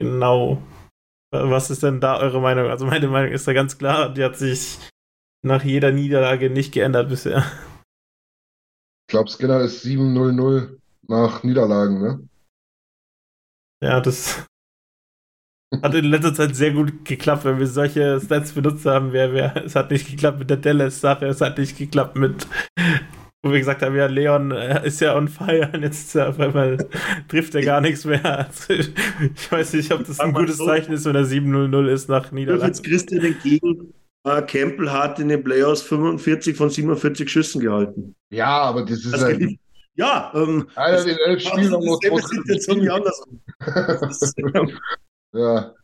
F: genau. Was ist denn da eure Meinung? Also meine Meinung ist da ganz klar, die hat sich nach jeder Niederlage nicht geändert bisher.
C: Ich glaube, Skinner ist 7-0-0 nach Niederlagen, ne?
F: Ja, das hat in letzter Zeit sehr gut geklappt, wenn wir solche Stats benutzt haben. Wer, wer, es hat nicht geklappt mit der Dallas-Sache, es hat nicht geklappt mit, wo wir gesagt haben, ja, Leon äh, ist ja on fire und jetzt auf einmal trifft er gar nichts mehr. Also, ich weiß nicht, ob das ein gutes Zeichen ist, wenn er 7-0-0 ist nach Niederlande.
E: Jetzt Christian entgegen. Uh, Campbell hat in den Playoffs 45 von 47 Schüssen gehalten.
C: Ja, aber das ist also,
E: halt, ja, ähm,
C: einer den elf Spielen noch
E: nur Situation wie andersrum. (laughs) (laughs)
C: Ja.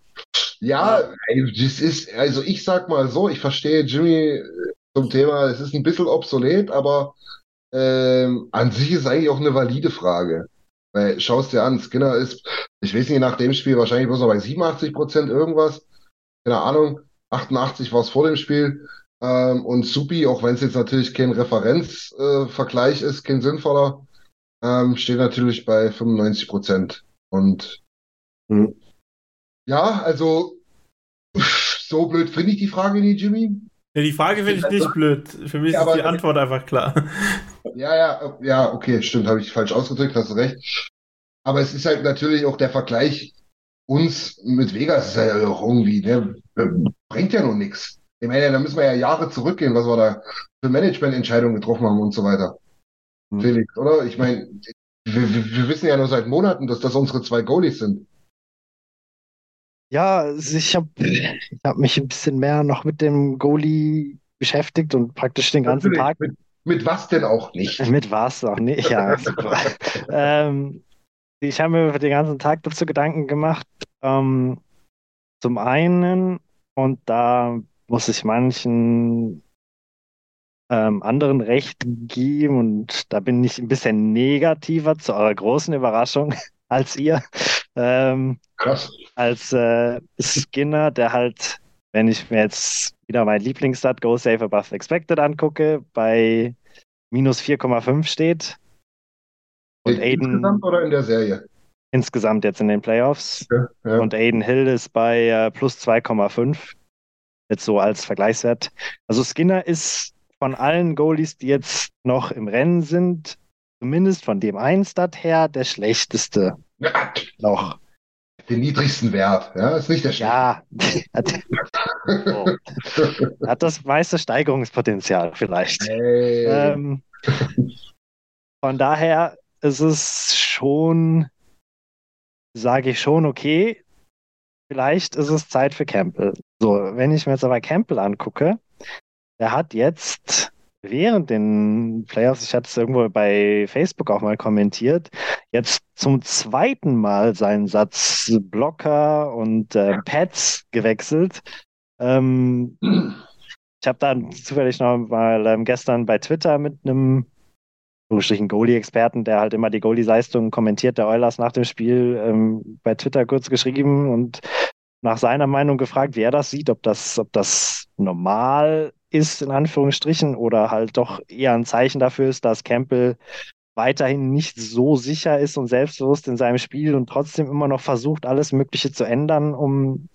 C: Ja, das ist, also ich sag mal so, ich verstehe Jimmy zum Thema, es ist ein bisschen obsolet, aber ähm, an sich ist eigentlich auch eine valide Frage. Weil, schaust dir an, Skinner ist, ich weiß nicht, nach dem Spiel wahrscheinlich bloß noch bei 87 Prozent irgendwas. Keine Ahnung, 88 war es vor dem Spiel. Ähm, und Supi, auch wenn es jetzt natürlich kein Referenzvergleich äh, ist, kein sinnvoller, ähm, steht natürlich bei 95 Prozent. Und hm. Ja, also (laughs) so blöd finde ich die Frage nicht, Jimmy.
F: Ja, die Frage finde ich nicht blöd. Für mich ja, ist die Antwort einfach klar. (laughs)
C: Ja, ja, ja, okay, stimmt, habe ich falsch ausgedrückt, hast du recht. Aber es ist halt natürlich auch der Vergleich uns mit Vegas ist ja auch irgendwie, ne, bringt ja noch nichts. Ich meine, da müssen wir ja Jahre zurückgehen, was wir da für Managemententscheidungen getroffen haben und so weiter. Hm. Felix, oder? Ich meine, wir, wir wissen ja nur seit Monaten, dass das unsere zwei Goalies sind.
D: Ja, also ich habe ich hab mich ein bisschen mehr noch mit dem Goalie beschäftigt und praktisch den ganzen
C: Natürlich.
D: Tag.
C: Mit, mit, was denn auch nicht?
D: Mit was auch nicht, ja. (laughs) ähm, ich habe mir den ganzen Tag dazu Gedanken gemacht. Ähm, zum einen, und da muss ich manchen ähm, anderen Recht geben, und da bin ich ein bisschen negativer zu eurer großen Überraschung (laughs) als ihr. Ähm,
C: Krass.
D: Als äh, Skinner, der halt, wenn ich mir jetzt wieder mein Lieblingsstat Go Save Above Expected angucke, bei minus 4,5 steht.
C: Und Aiden, insgesamt oder in der Serie?
D: Insgesamt jetzt in den Playoffs. Okay, ja. Und Aiden Hill ist bei äh, plus 2,5. Jetzt so als Vergleichswert. Also Skinner ist von allen Goalies, die jetzt noch im Rennen sind, zumindest von dem einen Stat her, der schlechteste. (laughs)
C: Noch. Den niedrigsten Wert, ja, ist nicht der
D: Ja, hat, (laughs) oh. hat das meiste Steigerungspotenzial vielleicht. Hey. Ähm, von daher ist es schon, sage ich schon, okay, vielleicht ist es Zeit für Campbell. So, wenn ich mir jetzt aber Campbell angucke, der hat jetzt während den Playoffs, ich hatte es irgendwo bei Facebook auch mal kommentiert, jetzt zum zweiten Mal seinen Satz Blocker und äh, Pads gewechselt. Ähm, ich habe dann zufällig noch mal ähm, gestern bei Twitter mit einem einen Goalie-Experten, der halt immer die Goalie-Leistungen kommentiert, der Eulers nach dem Spiel ähm, bei Twitter kurz geschrieben und nach seiner Meinung gefragt, wie er das sieht, ob das, ob das normal ist, in Anführungsstrichen, oder halt doch eher ein Zeichen dafür ist, dass Campbell weiterhin nicht so sicher ist und selbstbewusst in seinem Spiel und trotzdem immer noch versucht, alles Mögliche zu ändern, um,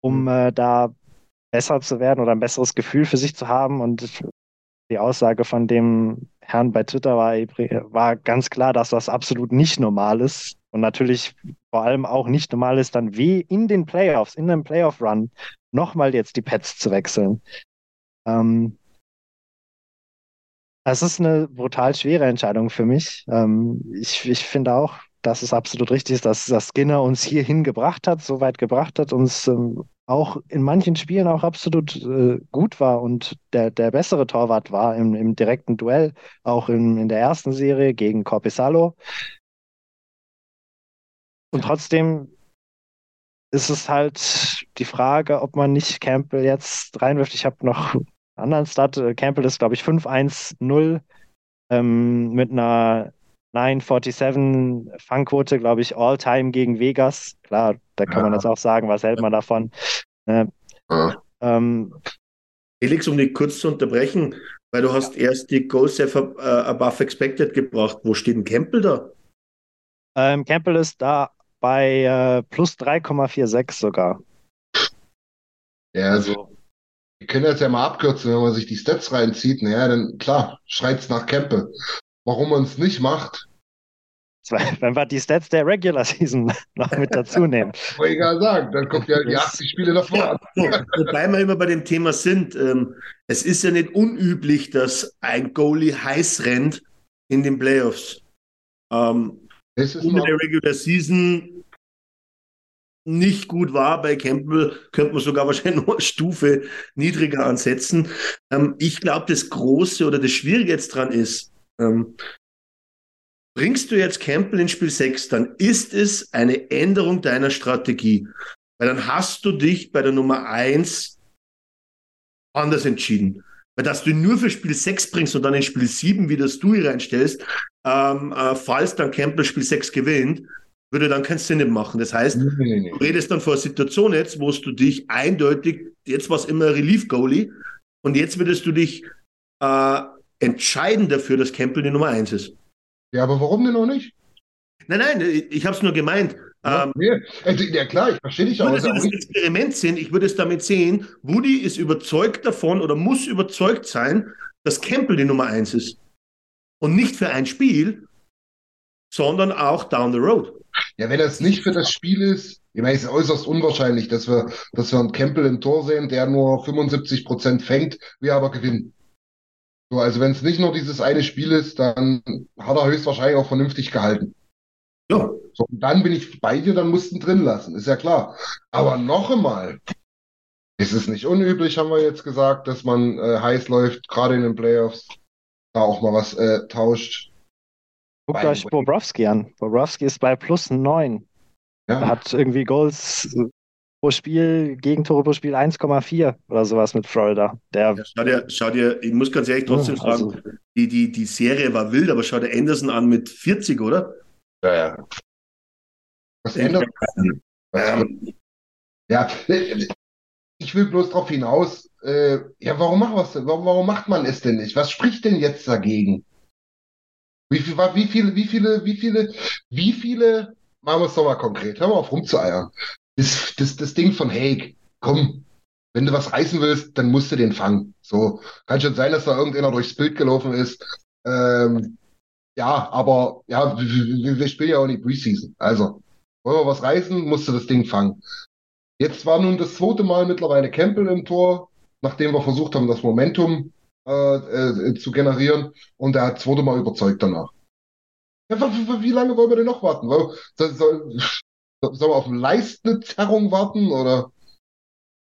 D: um mhm. äh, da besser zu werden oder ein besseres Gefühl für sich zu haben. Und die Aussage von dem Herrn bei Twitter war, war ganz klar, dass das absolut nicht normal ist. Und natürlich vor allem auch nicht normal ist, dann wie in den Playoffs, in einem Playoff-Run, nochmal jetzt die Pets zu wechseln. Ähm, es ist eine brutal schwere Entscheidung für mich. Ähm, ich, ich finde auch, dass es absolut richtig ist, dass, dass Skinner uns hierhin gebracht hat, so weit gebracht hat, uns ähm, auch in manchen Spielen auch absolut äh, gut war und der, der bessere Torwart war im, im direkten Duell, auch in, in der ersten Serie gegen Corpesalo. Und trotzdem ist es halt die Frage, ob man nicht Campbell jetzt reinwirft. Ich habe noch einen anderen Start. Campbell ist, glaube ich, 5-1-0 ähm, mit einer 947 Fangquote, glaube ich, All-Time gegen Vegas. Klar, da kann ja. man jetzt auch sagen, was hält man davon. Äh, ja. ähm,
E: Felix, um dich kurz zu unterbrechen, weil du hast erst die Goal Safe äh, above expected gebracht. Wo steht denn Campbell da?
D: Ähm, Campbell ist da bei äh, plus 3,46 sogar.
C: Ja, also, wir können das ja mal abkürzen, wenn man sich die Stats reinzieht. Naja, dann klar, schreit es nach Campbell. Warum man es nicht macht, (laughs)
D: wenn wir die Stats der Regular Season (laughs) noch mit dazu nehmen. (laughs)
C: Wollte ich gerade sagen, dann kommt ja die 80 Spiele davor. Ja,
E: wobei wir immer bei dem Thema sind, ähm, es ist ja nicht unüblich, dass ein Goalie heiß rennt in den Playoffs. Ähm, in der Regular Season nicht gut war bei Campbell, könnte man sogar (laughs) wahrscheinlich noch eine Stufe niedriger ansetzen. Ähm, ich glaube, das Große oder das Schwierige jetzt dran ist, ähm, bringst du jetzt Campbell in Spiel 6, dann ist es eine Änderung deiner Strategie. Weil dann hast du dich bei der Nummer 1 anders entschieden. Weil dass du ihn nur für Spiel 6 bringst und dann in Spiel 7 wieder Stewie reinstellst, ähm, äh, falls dann Campbell Spiel 6 gewinnt, würde dann keinen Sinn machen. Das heißt, nee, nee, nee. du redest dann vor einer Situation jetzt, wo du dich eindeutig, jetzt war es immer Relief-Goalie, und jetzt würdest du dich äh, entscheiden dafür, dass Campbell die Nummer 1 ist.
C: Ja, aber warum denn noch nicht?
E: Nein, nein, ich habe es nur gemeint.
C: Ja, ähm, nee. also, ja klar, ich verstehe dich auch.
E: Ich würde das Experiment sehen, ich würde es damit sehen, Woody ist überzeugt davon oder muss überzeugt sein, dass Campbell die Nummer 1 ist. Und nicht für ein Spiel, sondern auch down the road.
C: Ja, wenn das nicht für das Spiel ist, ich meine, es ist äußerst unwahrscheinlich, dass wir, dass wir einen Campbell im Tor sehen, der nur 75 Prozent fängt, wir aber gewinnen. So, also wenn es nicht nur dieses eine Spiel ist, dann hat er höchstwahrscheinlich auch vernünftig gehalten. Ja. So, und dann bin ich bei dir, dann mussten drin lassen, ist ja klar. Aber noch einmal, ist es nicht unüblich, haben wir jetzt gesagt, dass man äh, heiß läuft, gerade in den Playoffs, da auch mal was äh, tauscht.
D: Guckt euch Bobrowski an. Bobrowski ist bei plus 9. Ja. Er hat irgendwie Goals pro Spiel, Gegentore pro Spiel 1,4 oder sowas mit Florida. Der
E: ja, schau, dir, schau dir, ich muss ganz ehrlich trotzdem ja, also, sagen, die, die, die Serie war wild, aber schau dir Anderson an mit 40, oder?
C: Ja, ja. Was ändert? Ähm, ja, (laughs) ich will bloß darauf hinaus, äh, ja, warum, macht warum, warum macht man es denn nicht? Was spricht denn jetzt dagegen? Wie, viel, wie viele, wie viele, wie viele, wie viele, machen wir es doch mal konkret, hör mal auf rumzueiern das, das, das Ding von, hey, komm, wenn du was reißen willst, dann musst du den fangen. So, kann schon sein, dass da irgendeiner durchs Bild gelaufen ist. Ähm, ja, aber ja, wir, wir spielen ja auch nicht Preseason. Also, wollen wir was reißen, musst du das Ding fangen. Jetzt war nun das zweite Mal mittlerweile Campbell im Tor, nachdem wir versucht haben, das Momentum äh, äh, zu generieren. Und er hat das zweite Mal überzeugt danach. Ja, wie lange wollen wir denn noch warten? Soll, soll, (laughs) Sollen wir auf eine Leistenzerrung warten oder?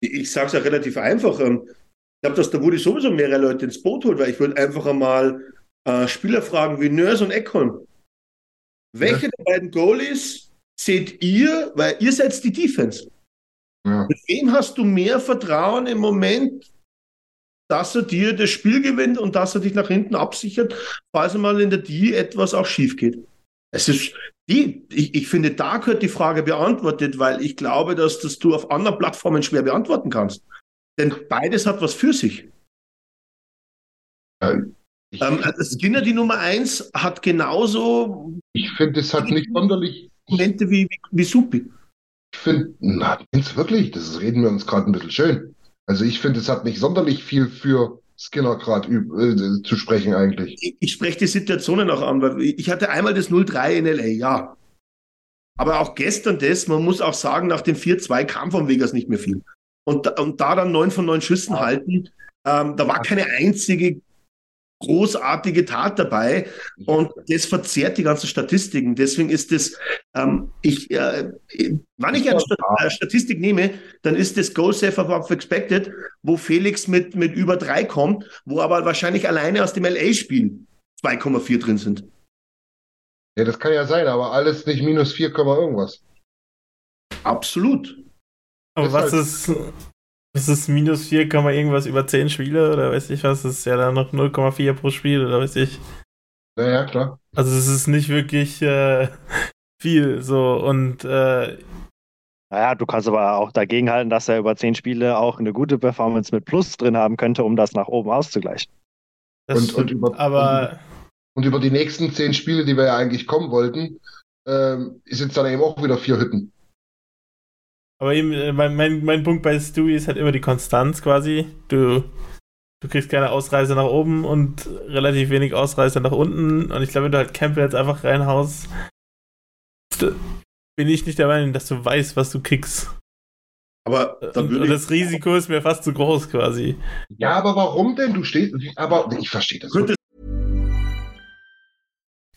E: Ich sage es ja relativ einfach. Ähm, ich glaube, dass der Woody sowieso mehrere Leute ins Boot holt, weil ich würde einfach einmal äh, Spieler fragen wie Nurse und Eckholm. Welche ja. der beiden Goalies seht ihr, weil ihr seid die Defense? Ja. Mit wem hast du mehr Vertrauen im Moment, dass er dir das Spiel gewinnt und dass er dich nach hinten absichert, falls mal in der D etwas auch schief geht? Es ist, die, ich, ich finde, da gehört die Frage beantwortet, weil ich glaube, dass das du auf anderen Plattformen schwer beantworten kannst. Denn beides hat was für sich. Ähm, Skinner, die Nummer eins, hat genauso.
C: Ich finde, es hat nicht sonderlich.
E: Momente wie, wie, wie Supi.
C: Ich finde, na, wirklich, das reden wir uns gerade ein bisschen schön. Also ich finde, es hat nicht sonderlich viel für Skinner gerade äh, zu sprechen eigentlich.
E: Ich, ich spreche die Situationen auch an, weil ich hatte einmal das 0-3 in LA, ja. Aber auch gestern das, man muss auch sagen, nach dem 4-2 kam von Vegas nicht mehr viel. Und, und da dann neun von neun Schüssen ja. halten, ähm, da war keine einzige großartige Tat dabei und das verzerrt die ganzen Statistiken. Deswegen ist das, ähm, ich, äh, wenn ich eine äh, Statistik nehme, dann ist das Goal Safe above expected, wo Felix mit, mit über drei kommt, wo aber wahrscheinlich alleine aus dem LA-Spiel 2,4 drin sind.
C: Ja, das kann ja sein, aber alles nicht minus 4, irgendwas.
E: Absolut.
F: Aber was ist, was ist minus 4, irgendwas über 10 Spiele oder weiß ich was? Das ist ja dann noch 0,4 pro Spiel oder weiß ich.
C: Naja, klar.
F: Also es ist nicht wirklich äh, (laughs) viel so und äh,
D: naja, du kannst aber auch dagegenhalten, dass er über 10 Spiele auch eine gute Performance mit Plus drin haben könnte, um das nach oben auszugleichen.
C: Und, und, über,
F: aber
C: und, über die nächsten 10 Spiele, die wir ja eigentlich kommen wollten, ähm, ist jetzt dann eben auch wieder vier Hütten.
F: Aber eben, äh, mein, mein, mein Punkt bei Stewie ist halt immer die Konstanz quasi. Du, du kriegst keine Ausreise nach oben und relativ wenig Ausreise nach unten. Und ich glaube, wenn du halt Campbell jetzt einfach reinhaust, bin ich nicht der Meinung, dass du weißt, was du kriegst.
E: Aber
F: und, und das Risiko ist mir fast zu groß quasi.
C: Ja, aber warum denn? Du stehst. Aber ich verstehe das. Nicht.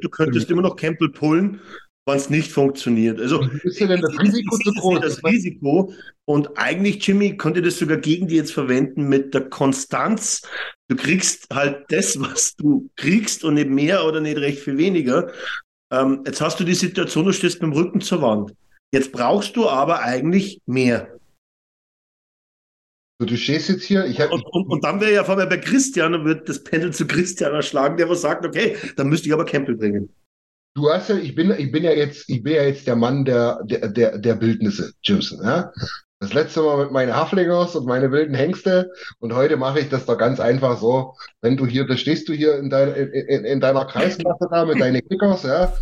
E: Du könntest immer noch Campbell pullen, wenn es nicht funktioniert. Also,
C: ist ja denn das Risiko zu groß?
E: Das Risiko. Und eigentlich, Jimmy, konnte das sogar gegen die jetzt verwenden mit der Konstanz. Du kriegst halt das, was du kriegst und nicht mehr oder nicht recht viel weniger. Ähm, jetzt hast du die Situation, du stehst mit dem Rücken zur Wand. Jetzt brauchst du aber eigentlich mehr.
C: Du stehst jetzt hier. Ich
E: hab, und, und, und, dann wäre ja vor allem bei Christian und wird das Pendel zu Christian erschlagen, der was sagt, okay, dann müsste ich aber Campbell bringen.
C: Du hast ja, ich bin, ich bin ja jetzt, ich bin ja jetzt der Mann der, der, der, der Bildnisse, Jimson. Ja? Das letzte Mal mit meinen Haflingers und meine wilden Hengste und heute mache ich das doch ganz einfach so. Wenn du hier, da stehst du hier in, dein, in, in deiner Kreisklasse da mit deinen Kickers, ja.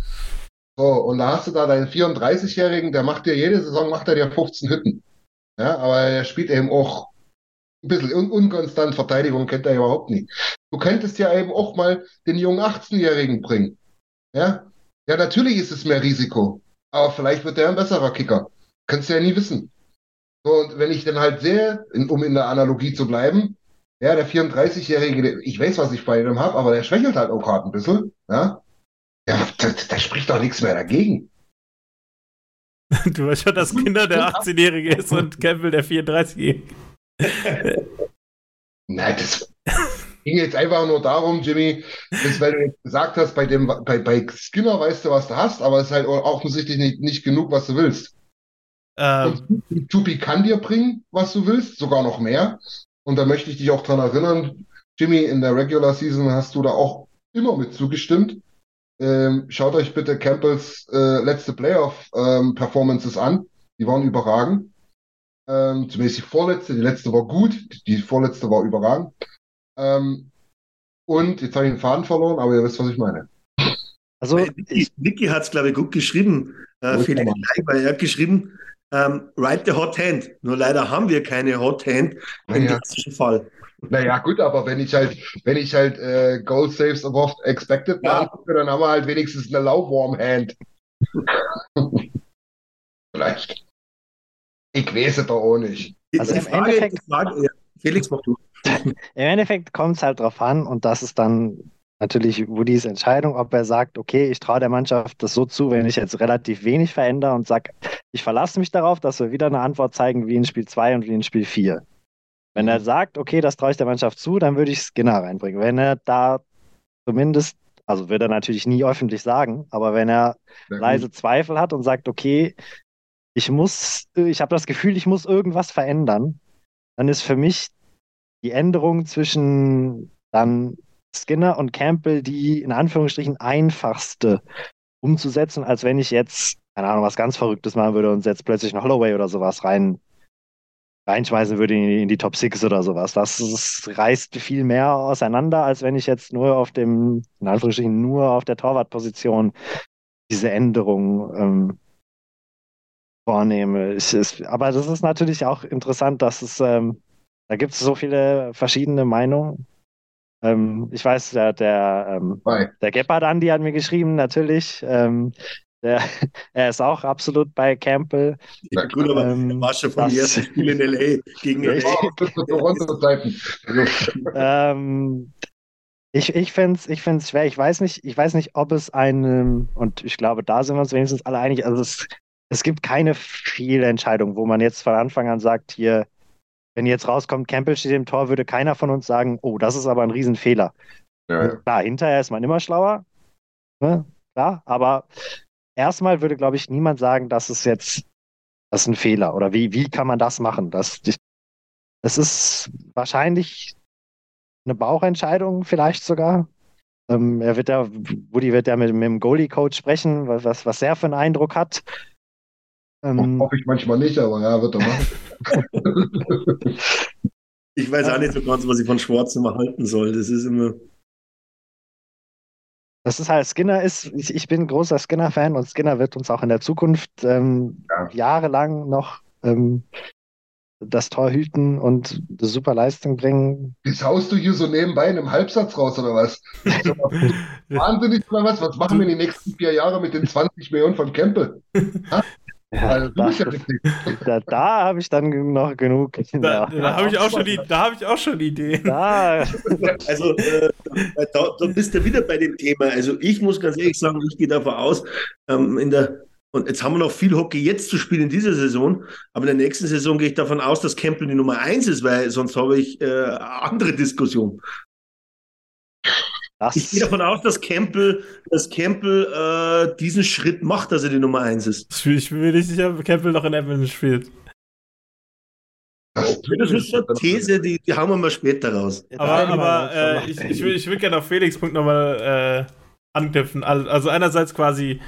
C: So, und da hast du da deinen 34-Jährigen, der macht dir jede Saison, macht er dir 15 Hütten. Ja, aber er spielt eben auch ein bisschen un unkonstant. Verteidigung kennt er überhaupt nicht. Du könntest ja eben auch mal den jungen 18-Jährigen bringen. Ja? Ja, natürlich ist es mehr Risiko. Aber vielleicht wird er ein besserer Kicker. Kannst du ja nie wissen. So, und wenn ich dann halt sehe, in, um in der Analogie zu bleiben, ja, der 34-Jährige, ich weiß, was ich bei ihm habe, aber der schwächelt halt auch gerade ein bisschen. Ja, ja da, da spricht doch nichts mehr dagegen. (laughs)
F: Du weißt schon, dass Kinder der (laughs) 18-Jährige ist und Campbell der 34-Jährige.
C: Nein, das ging jetzt einfach nur darum, Jimmy, dass, weil du jetzt gesagt hast, bei, dem, bei, bei Skinner weißt du, was du hast, aber es ist halt offensichtlich nicht, nicht genug, was du willst. Ähm. Und Tupi kann dir bringen, was du willst, sogar noch mehr. Und da möchte ich dich auch dran erinnern, Jimmy, in der Regular Season hast du da auch immer mit zugestimmt. Ähm, schaut euch bitte Campbells äh, letzte Playoff-Performances ähm, an. Die waren überragend. Ähm, zumindest die vorletzte, die letzte war gut, die vorletzte war überragend. Ähm, und jetzt habe ich den Faden verloren, aber ihr wisst, was ich meine.
E: Also, Niki, Niki hat es, glaube ich, gut geschrieben. Äh, Felix weil er hat geschrieben, ähm, write the hot hand. Nur leider haben wir keine hot hand im naja. klassischen Fall.
C: Naja, gut, aber wenn ich halt, wenn ich halt äh, Goal Saves above expected ja. mache, dann haben wir halt wenigstens eine Lauwarm Hand. (laughs) Vielleicht. Ich weiß es doch auch nicht.
D: Also im Frage, Endeffekt, Frage, ja. Felix, mach du. (laughs) Im Endeffekt kommt es halt drauf an und das ist dann natürlich Woodys Entscheidung, ob er sagt, okay, ich traue der Mannschaft das so zu, wenn ich jetzt relativ wenig verändere und sage, ich verlasse mich darauf, dass wir wieder eine Antwort zeigen wie in Spiel 2 und wie in Spiel 4. Wenn er sagt, okay, das traue ich der Mannschaft zu, dann würde ich Skinner reinbringen. Wenn er da zumindest, also wird er natürlich nie öffentlich sagen, aber wenn er leise Zweifel hat und sagt, okay, ich muss, ich habe das Gefühl, ich muss irgendwas verändern, dann ist für mich die Änderung zwischen dann Skinner und Campbell die in Anführungsstrichen einfachste umzusetzen, als wenn ich jetzt, keine Ahnung, was ganz Verrücktes machen würde und jetzt plötzlich einen Holloway oder sowas rein reinschmeißen würde in die, in die Top 6 oder sowas. Das, das reißt viel mehr auseinander, als wenn ich jetzt nur auf dem, in Anführungsstrichen, nur auf der Torwartposition diese Änderung ähm, vornehme. Ich, es, aber das ist natürlich auch interessant, dass es, ähm, da gibt es so viele verschiedene Meinungen. Ähm, ich weiß, der, der, ähm, der Gebhard Andi hat mir geschrieben, natürlich. Ähm, der, (laughs) er ist auch absolut bei Campbell.
E: Ja, gut, aber ähm, schon vom ersten Spiel (laughs) in LA gegen LA.
D: ähm, ich ich finde es ich find's schwer. Ich weiß, nicht, ich weiß nicht, ob es einen, und ich glaube, da sind wir uns wenigstens alle einig, also es, es gibt keine Fehlentscheidung, wo man jetzt von Anfang an sagt, hier, wenn jetzt rauskommt, Campbell steht im Tor, würde keiner von uns sagen, oh, das ist aber ein Riesenfehler. Ja, ja. Klar, hinterher ist man immer schlauer, ne? klar, aber erstmal würde, glaube ich, niemand sagen, dass es jetzt das ist ein Fehler oder wie, wie kann man das machen? Das, das ist wahrscheinlich eine Bauchentscheidung, vielleicht sogar. Ähm, er wird ja, Woody wird ja mit, mit dem Goalie-Coach sprechen, was, was er für einen Eindruck hat.
C: Ähm, Hoffe ich manchmal nicht, aber ja, wird er machen. (laughs)
E: ich weiß auch nicht so ganz, was ich von Schwarz immer halten soll. Das ist immer.
D: Das ist halt, Skinner ist, ich, ich bin großer Skinner-Fan und Skinner wird uns auch in der Zukunft ähm, ja. jahrelang noch ähm, das Tor hüten und eine super Leistung bringen.
C: Das haust du hier so nebenbei in einem Halbsatz raus, oder was? (laughs) Wahnsinnig oder was? Was machen wir in den nächsten vier Jahren mit den 20 Millionen von Campbell? (laughs)
D: Ja, also, (laughs) da, da, da habe ich dann noch genug.
F: Da, da habe ich auch schon die, da habe ich auch schon Ideen.
E: Da. (laughs) Also äh, da, da, bist du wieder bei dem Thema. Also ich muss ganz ehrlich sagen, ich gehe davon aus, ähm, in der und jetzt haben wir noch viel Hockey jetzt zu spielen in dieser Saison, aber in der nächsten Saison gehe ich davon aus, dass Campbell die Nummer eins ist, weil sonst habe ich äh, andere Diskussionen. Das ich gehe davon aus, dass Campbell, dass Campbell äh, diesen Schritt macht, dass er die Nummer 1 ist.
F: Ich bin mir nicht sicher, ob Campbell noch in Edmonton spielt.
E: Das, das ist eine These, die, die hauen wir mal später raus.
F: Aber, aber äh, ich, ich würde ich würd gerne auf Felix' Punkt nochmal äh, anknüpfen. Also einerseits quasi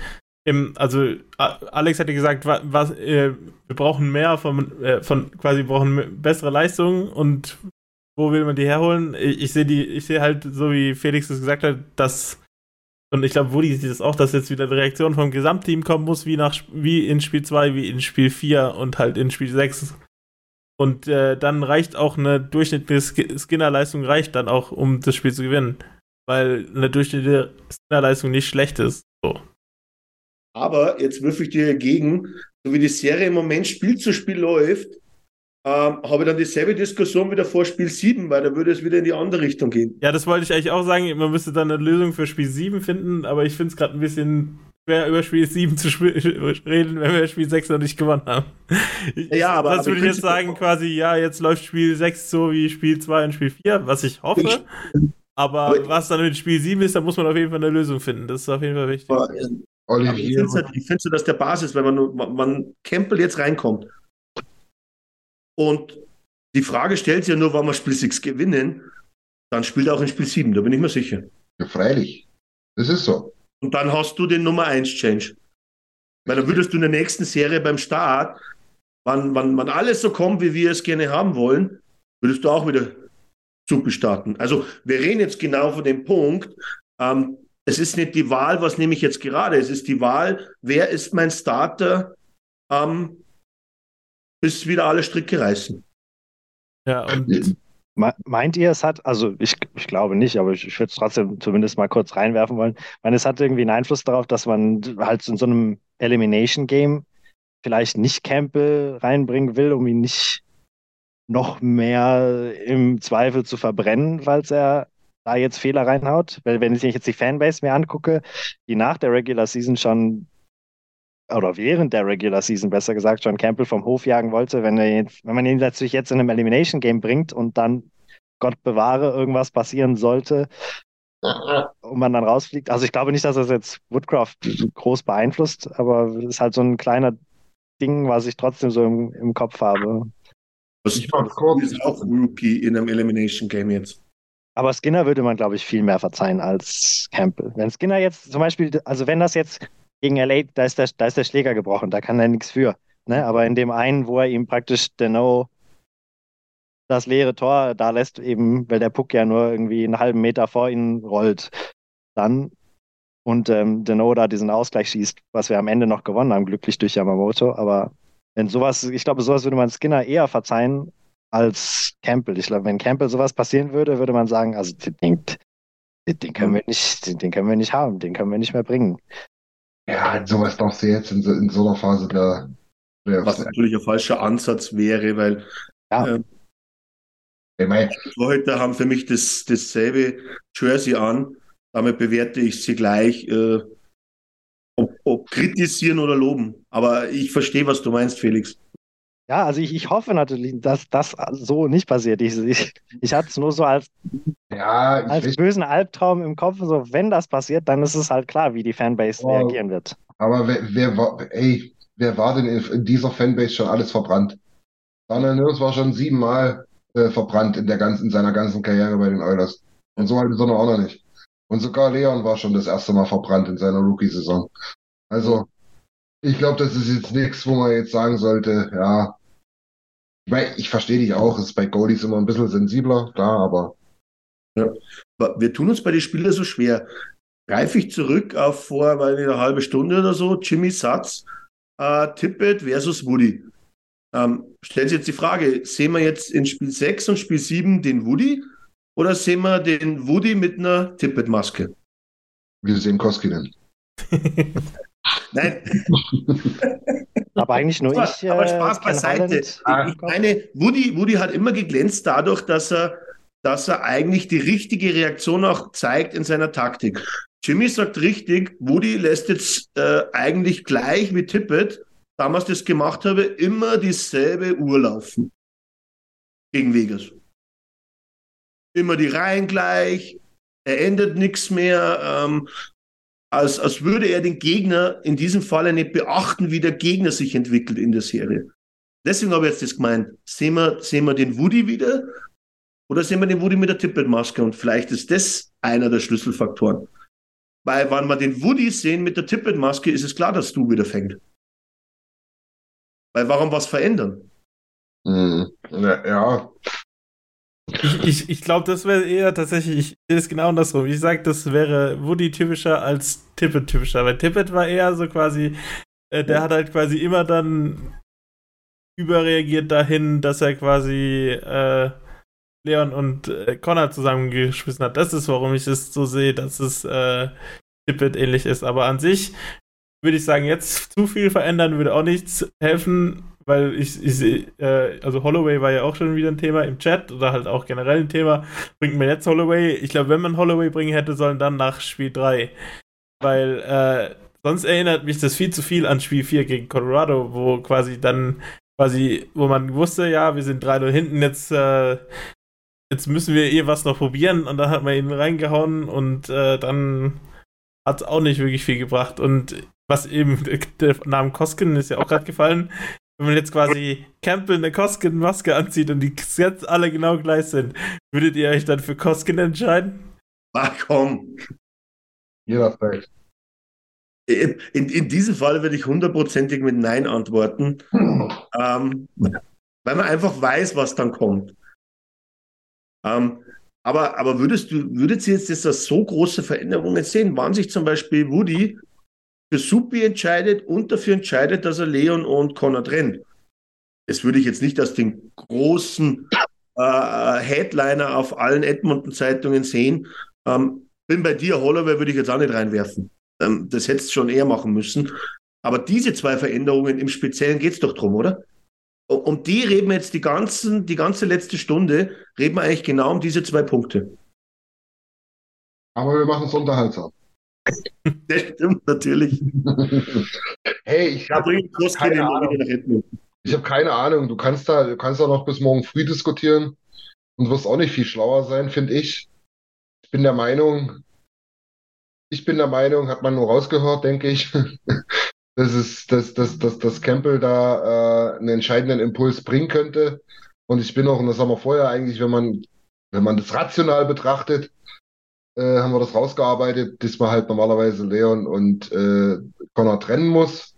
F: im, also Alex hatte gesagt, was, äh, wir brauchen mehr von, äh, von quasi brauchen bessere Leistungen und wo will man die herholen? Ich, ich sehe die, ich sehe halt, so wie Felix es gesagt hat, dass und ich glaube, Woody sieht das auch, dass jetzt wieder eine Reaktion vom Gesamtteam kommen muss, wie, nach, wie in Spiel 2, wie in Spiel 4 und halt in Spiel 6. Und äh, dann reicht auch eine durchschnittliche Skinner-Leistung, reicht dann auch, um das Spiel zu gewinnen. Weil eine durchschnittliche Skinner-Leistung nicht schlecht ist. So.
E: Aber jetzt würfe ich dir dagegen, so wie die Serie im Moment Spiel zu Spiel läuft, ähm, habe dann dieselbe Diskussion wieder vor Spiel 7, weil da würde es wieder in die andere Richtung gehen.
F: Ja, das wollte ich eigentlich auch sagen. Man müsste dann eine Lösung für Spiel 7 finden, aber ich finde es gerade ein bisschen schwer, über Spiel 7 zu (laughs) reden, wenn wir Spiel 6 noch nicht gewonnen haben. Ich, ja, aber. Das würde ich jetzt sagen, quasi, ja, jetzt läuft Spiel 6 so wie Spiel 2 und Spiel 4, was ich hoffe. Ich, aber, aber was dann mit Spiel 7 ist, da muss man auf jeden Fall eine Lösung finden. Das ist auf jeden Fall wichtig. Aber,
E: aber ich finde es halt, dass der Basis, wenn man, man, man Campbell jetzt reinkommt und die Frage stellt sich ja nur, wann wir Spiel 6 gewinnen, dann spielt er auch in Spiel 7, da bin ich mir sicher.
C: Ja, freilich. Das ist so.
E: Und dann hast du den Nummer 1 Change. Weil dann würdest du in der nächsten Serie beim Start, wann, wann, wann alles so kommt, wie wir es gerne haben wollen, würdest du auch wieder Suppe starten. Also wir reden jetzt genau von dem Punkt, ähm, es ist nicht die Wahl, was nehme ich jetzt gerade, es ist die Wahl, wer ist mein Starter ähm, bis wieder alle Stricke reißen.
F: Ja, und
D: Meint ihr, es hat, also ich, ich glaube nicht, aber ich, ich würde es trotzdem zumindest mal kurz reinwerfen wollen. Ich meine, es hat irgendwie einen Einfluss darauf, dass man halt in so einem Elimination-Game vielleicht nicht Campbell reinbringen will, um ihn nicht noch mehr im Zweifel zu verbrennen, falls er da jetzt Fehler reinhaut. Weil wenn ich jetzt die Fanbase mir angucke, die nach der Regular Season schon oder während der Regular Season besser gesagt schon Campbell vom Hof jagen wollte, wenn, er jetzt, wenn man ihn natürlich jetzt in einem Elimination Game bringt und dann Gott bewahre, irgendwas passieren sollte und man dann rausfliegt. Also ich glaube nicht, dass das jetzt Woodcraft groß beeinflusst, aber es ist halt so ein kleiner Ding, was ich trotzdem so im, im Kopf habe.
E: Was ich ist auch Rookie in einem Elimination Game jetzt.
D: Aber Skinner würde man, glaube ich, viel mehr verzeihen als Campbell. Wenn Skinner jetzt zum Beispiel, also wenn das jetzt gegen LA, da ist der, da ist der Schläger gebrochen, da kann er nichts für. Ne? Aber in dem einen, wo er ihm praktisch Deno das leere Tor da lässt, eben, weil der Puck ja nur irgendwie einen halben Meter vor ihn rollt, dann und ähm, Deno da diesen Ausgleich schießt, was wir am Ende noch gewonnen haben, glücklich durch Yamamoto. Aber wenn sowas, ich glaube, sowas würde man Skinner eher verzeihen als Campbell. Ich glaube, wenn Campbell sowas passieren würde, würde man sagen, also den, den, können wir nicht, den, den können wir nicht haben, den können wir nicht mehr bringen.
C: Ja, sowas darfst du jetzt in so, in so einer Phase da.
E: Was natürlich ein falscher Ansatz wäre, weil ja. äh, ich mein, Torhüter haben für mich das, dasselbe Jersey an. Damit bewerte ich sie gleich, äh, ob, ob, kritisieren oder loben. Aber ich verstehe, was du meinst, Felix.
D: Ja, also ich, ich hoffe natürlich, dass das so nicht passiert. Ich, ich, ich hatte es nur so als, ja, als weiß, bösen Albtraum im Kopf. So, wenn das passiert, dann ist es halt klar, wie die Fanbase oh, reagieren wird.
C: Aber wer, wer, war, ey, wer war denn in dieser Fanbase schon alles verbrannt? Daniel Nurse war schon siebenmal äh, verbrannt in, der ganzen, in seiner ganzen Karriere bei den Oilers. Und so halt ist er noch auch noch nicht. Und sogar Leon war schon das erste Mal verbrannt in seiner Rookie-Saison. Also, ich glaube, das ist jetzt nichts, wo man jetzt sagen sollte, ja, ich, mein, ich verstehe dich auch, es ist bei Goalies immer ein bisschen sensibler, klar, aber.
E: Ja. Wir tun uns bei den Spielern so schwer. Greife ich zurück auf vor weil eine halbe Stunde oder so, Jimmy Satz, äh, Tippett versus Woody. Ähm, stellt sich jetzt die Frage, sehen wir jetzt in Spiel 6 und Spiel 7 den Woody oder sehen wir den Woody mit einer Tippett-Maske?
C: Wir sehen Koskinen. (laughs)
E: Nein. (laughs)
D: aber eigentlich nur
E: aber,
D: ich.
E: aber Spaß äh, beiseite. Ich meine, Woody, Woody hat immer geglänzt dadurch, dass er, dass er eigentlich die richtige Reaktion auch zeigt in seiner Taktik. Jimmy sagt richtig, Woody lässt jetzt äh, eigentlich gleich wie Tippett, damals das gemacht habe, immer dieselbe Uhr laufen. Gegen Vegas. Immer die Reihen gleich, er ändert nichts mehr. Ähm, als, als würde er den Gegner in diesem Falle nicht beachten, wie der Gegner sich entwickelt in der Serie. Deswegen habe ich jetzt das gemeint. Sehen wir, sehen wir den Woody wieder oder sehen wir den Woody mit der Tippet-Maske? Und vielleicht ist das einer der Schlüsselfaktoren. Weil, wenn wir den Woody sehen mit der Tippet-Maske, ist es klar, dass du wieder fängt. Weil, warum was verändern?
C: Hm, ja,
F: ich, ich, ich glaube, das wäre eher tatsächlich, ich sehe es genau andersrum. Ich sage, das wäre Woody typischer als Tippet typischer, weil Tippet war eher so quasi, äh, der hat halt quasi immer dann überreagiert dahin, dass er quasi äh, Leon und äh, Connor zusammengeschmissen hat. Das ist, warum ich es so sehe, dass es äh, Tippet ähnlich ist. Aber an sich würde ich sagen, jetzt zu viel verändern würde auch nichts helfen weil ich, ich sehe, äh, also Holloway war ja auch schon wieder ein Thema im Chat oder halt auch generell ein Thema. Bringt man jetzt Holloway? Ich glaube, wenn man Holloway bringen hätte sollen, dann nach Spiel 3. Weil äh, sonst erinnert mich das viel zu viel an Spiel 4 gegen Colorado, wo quasi dann quasi, wo man wusste, ja, wir sind 3-0 hinten, jetzt, äh, jetzt müssen wir eh was noch probieren und dann hat man ihn reingehauen und äh, dann hat es auch nicht wirklich viel gebracht. Und was eben, (laughs) der Name Koskin ist ja auch gerade gefallen, wenn man jetzt quasi Campbell eine Koskin-Maske anzieht und die jetzt alle genau gleich sind, würdet ihr euch dann für Koskin entscheiden?
E: Ach komm.
C: Jederzeit.
E: In, in, in diesem Fall würde ich hundertprozentig mit Nein antworten, ähm, weil man einfach weiß, was dann kommt. Ähm, aber, aber würdest du, würdet ihr jetzt das so große Veränderungen sehen? Wann sich zum Beispiel Woody für Suppi entscheidet und dafür entscheidet, dass er Leon und Connor trennt. Das würde ich jetzt nicht als den großen äh, Headliner auf allen Edmonton-Zeitungen sehen. Ähm, bin bei dir, Holloway, würde ich jetzt auch nicht reinwerfen. Ähm, das hättest du schon eher machen müssen. Aber diese zwei Veränderungen im Speziellen geht es doch drum, oder? Um die reden wir jetzt die, ganzen, die ganze letzte Stunde, reden wir eigentlich genau um diese zwei Punkte.
C: Aber wir machen es unterhaltsam. (laughs)
E: Das stimmt natürlich.
C: hey, ich
E: Da
C: habe keine Ahnung.
E: wieder nach Edmonton.
C: ich hab keine Ahnung. Du kannst da, du kannst da noch bis morgen früh diskutieren und wirst auch nicht viel schlauer sein, finde ich. Ich bin der Meinung, ich bin der Meinung, hat man nur rausgehört, denke ich, (laughs) dass es, dass, dass, dass, dass Campbell da äh, einen entscheidenden Impuls bringen könnte. Und ich bin auch, und das haben wir vorher eigentlich, wenn man, wenn man das rational betrachtet, äh, haben wir das rausgearbeitet, dass man halt normalerweise Leon und äh, Connor trennen muss.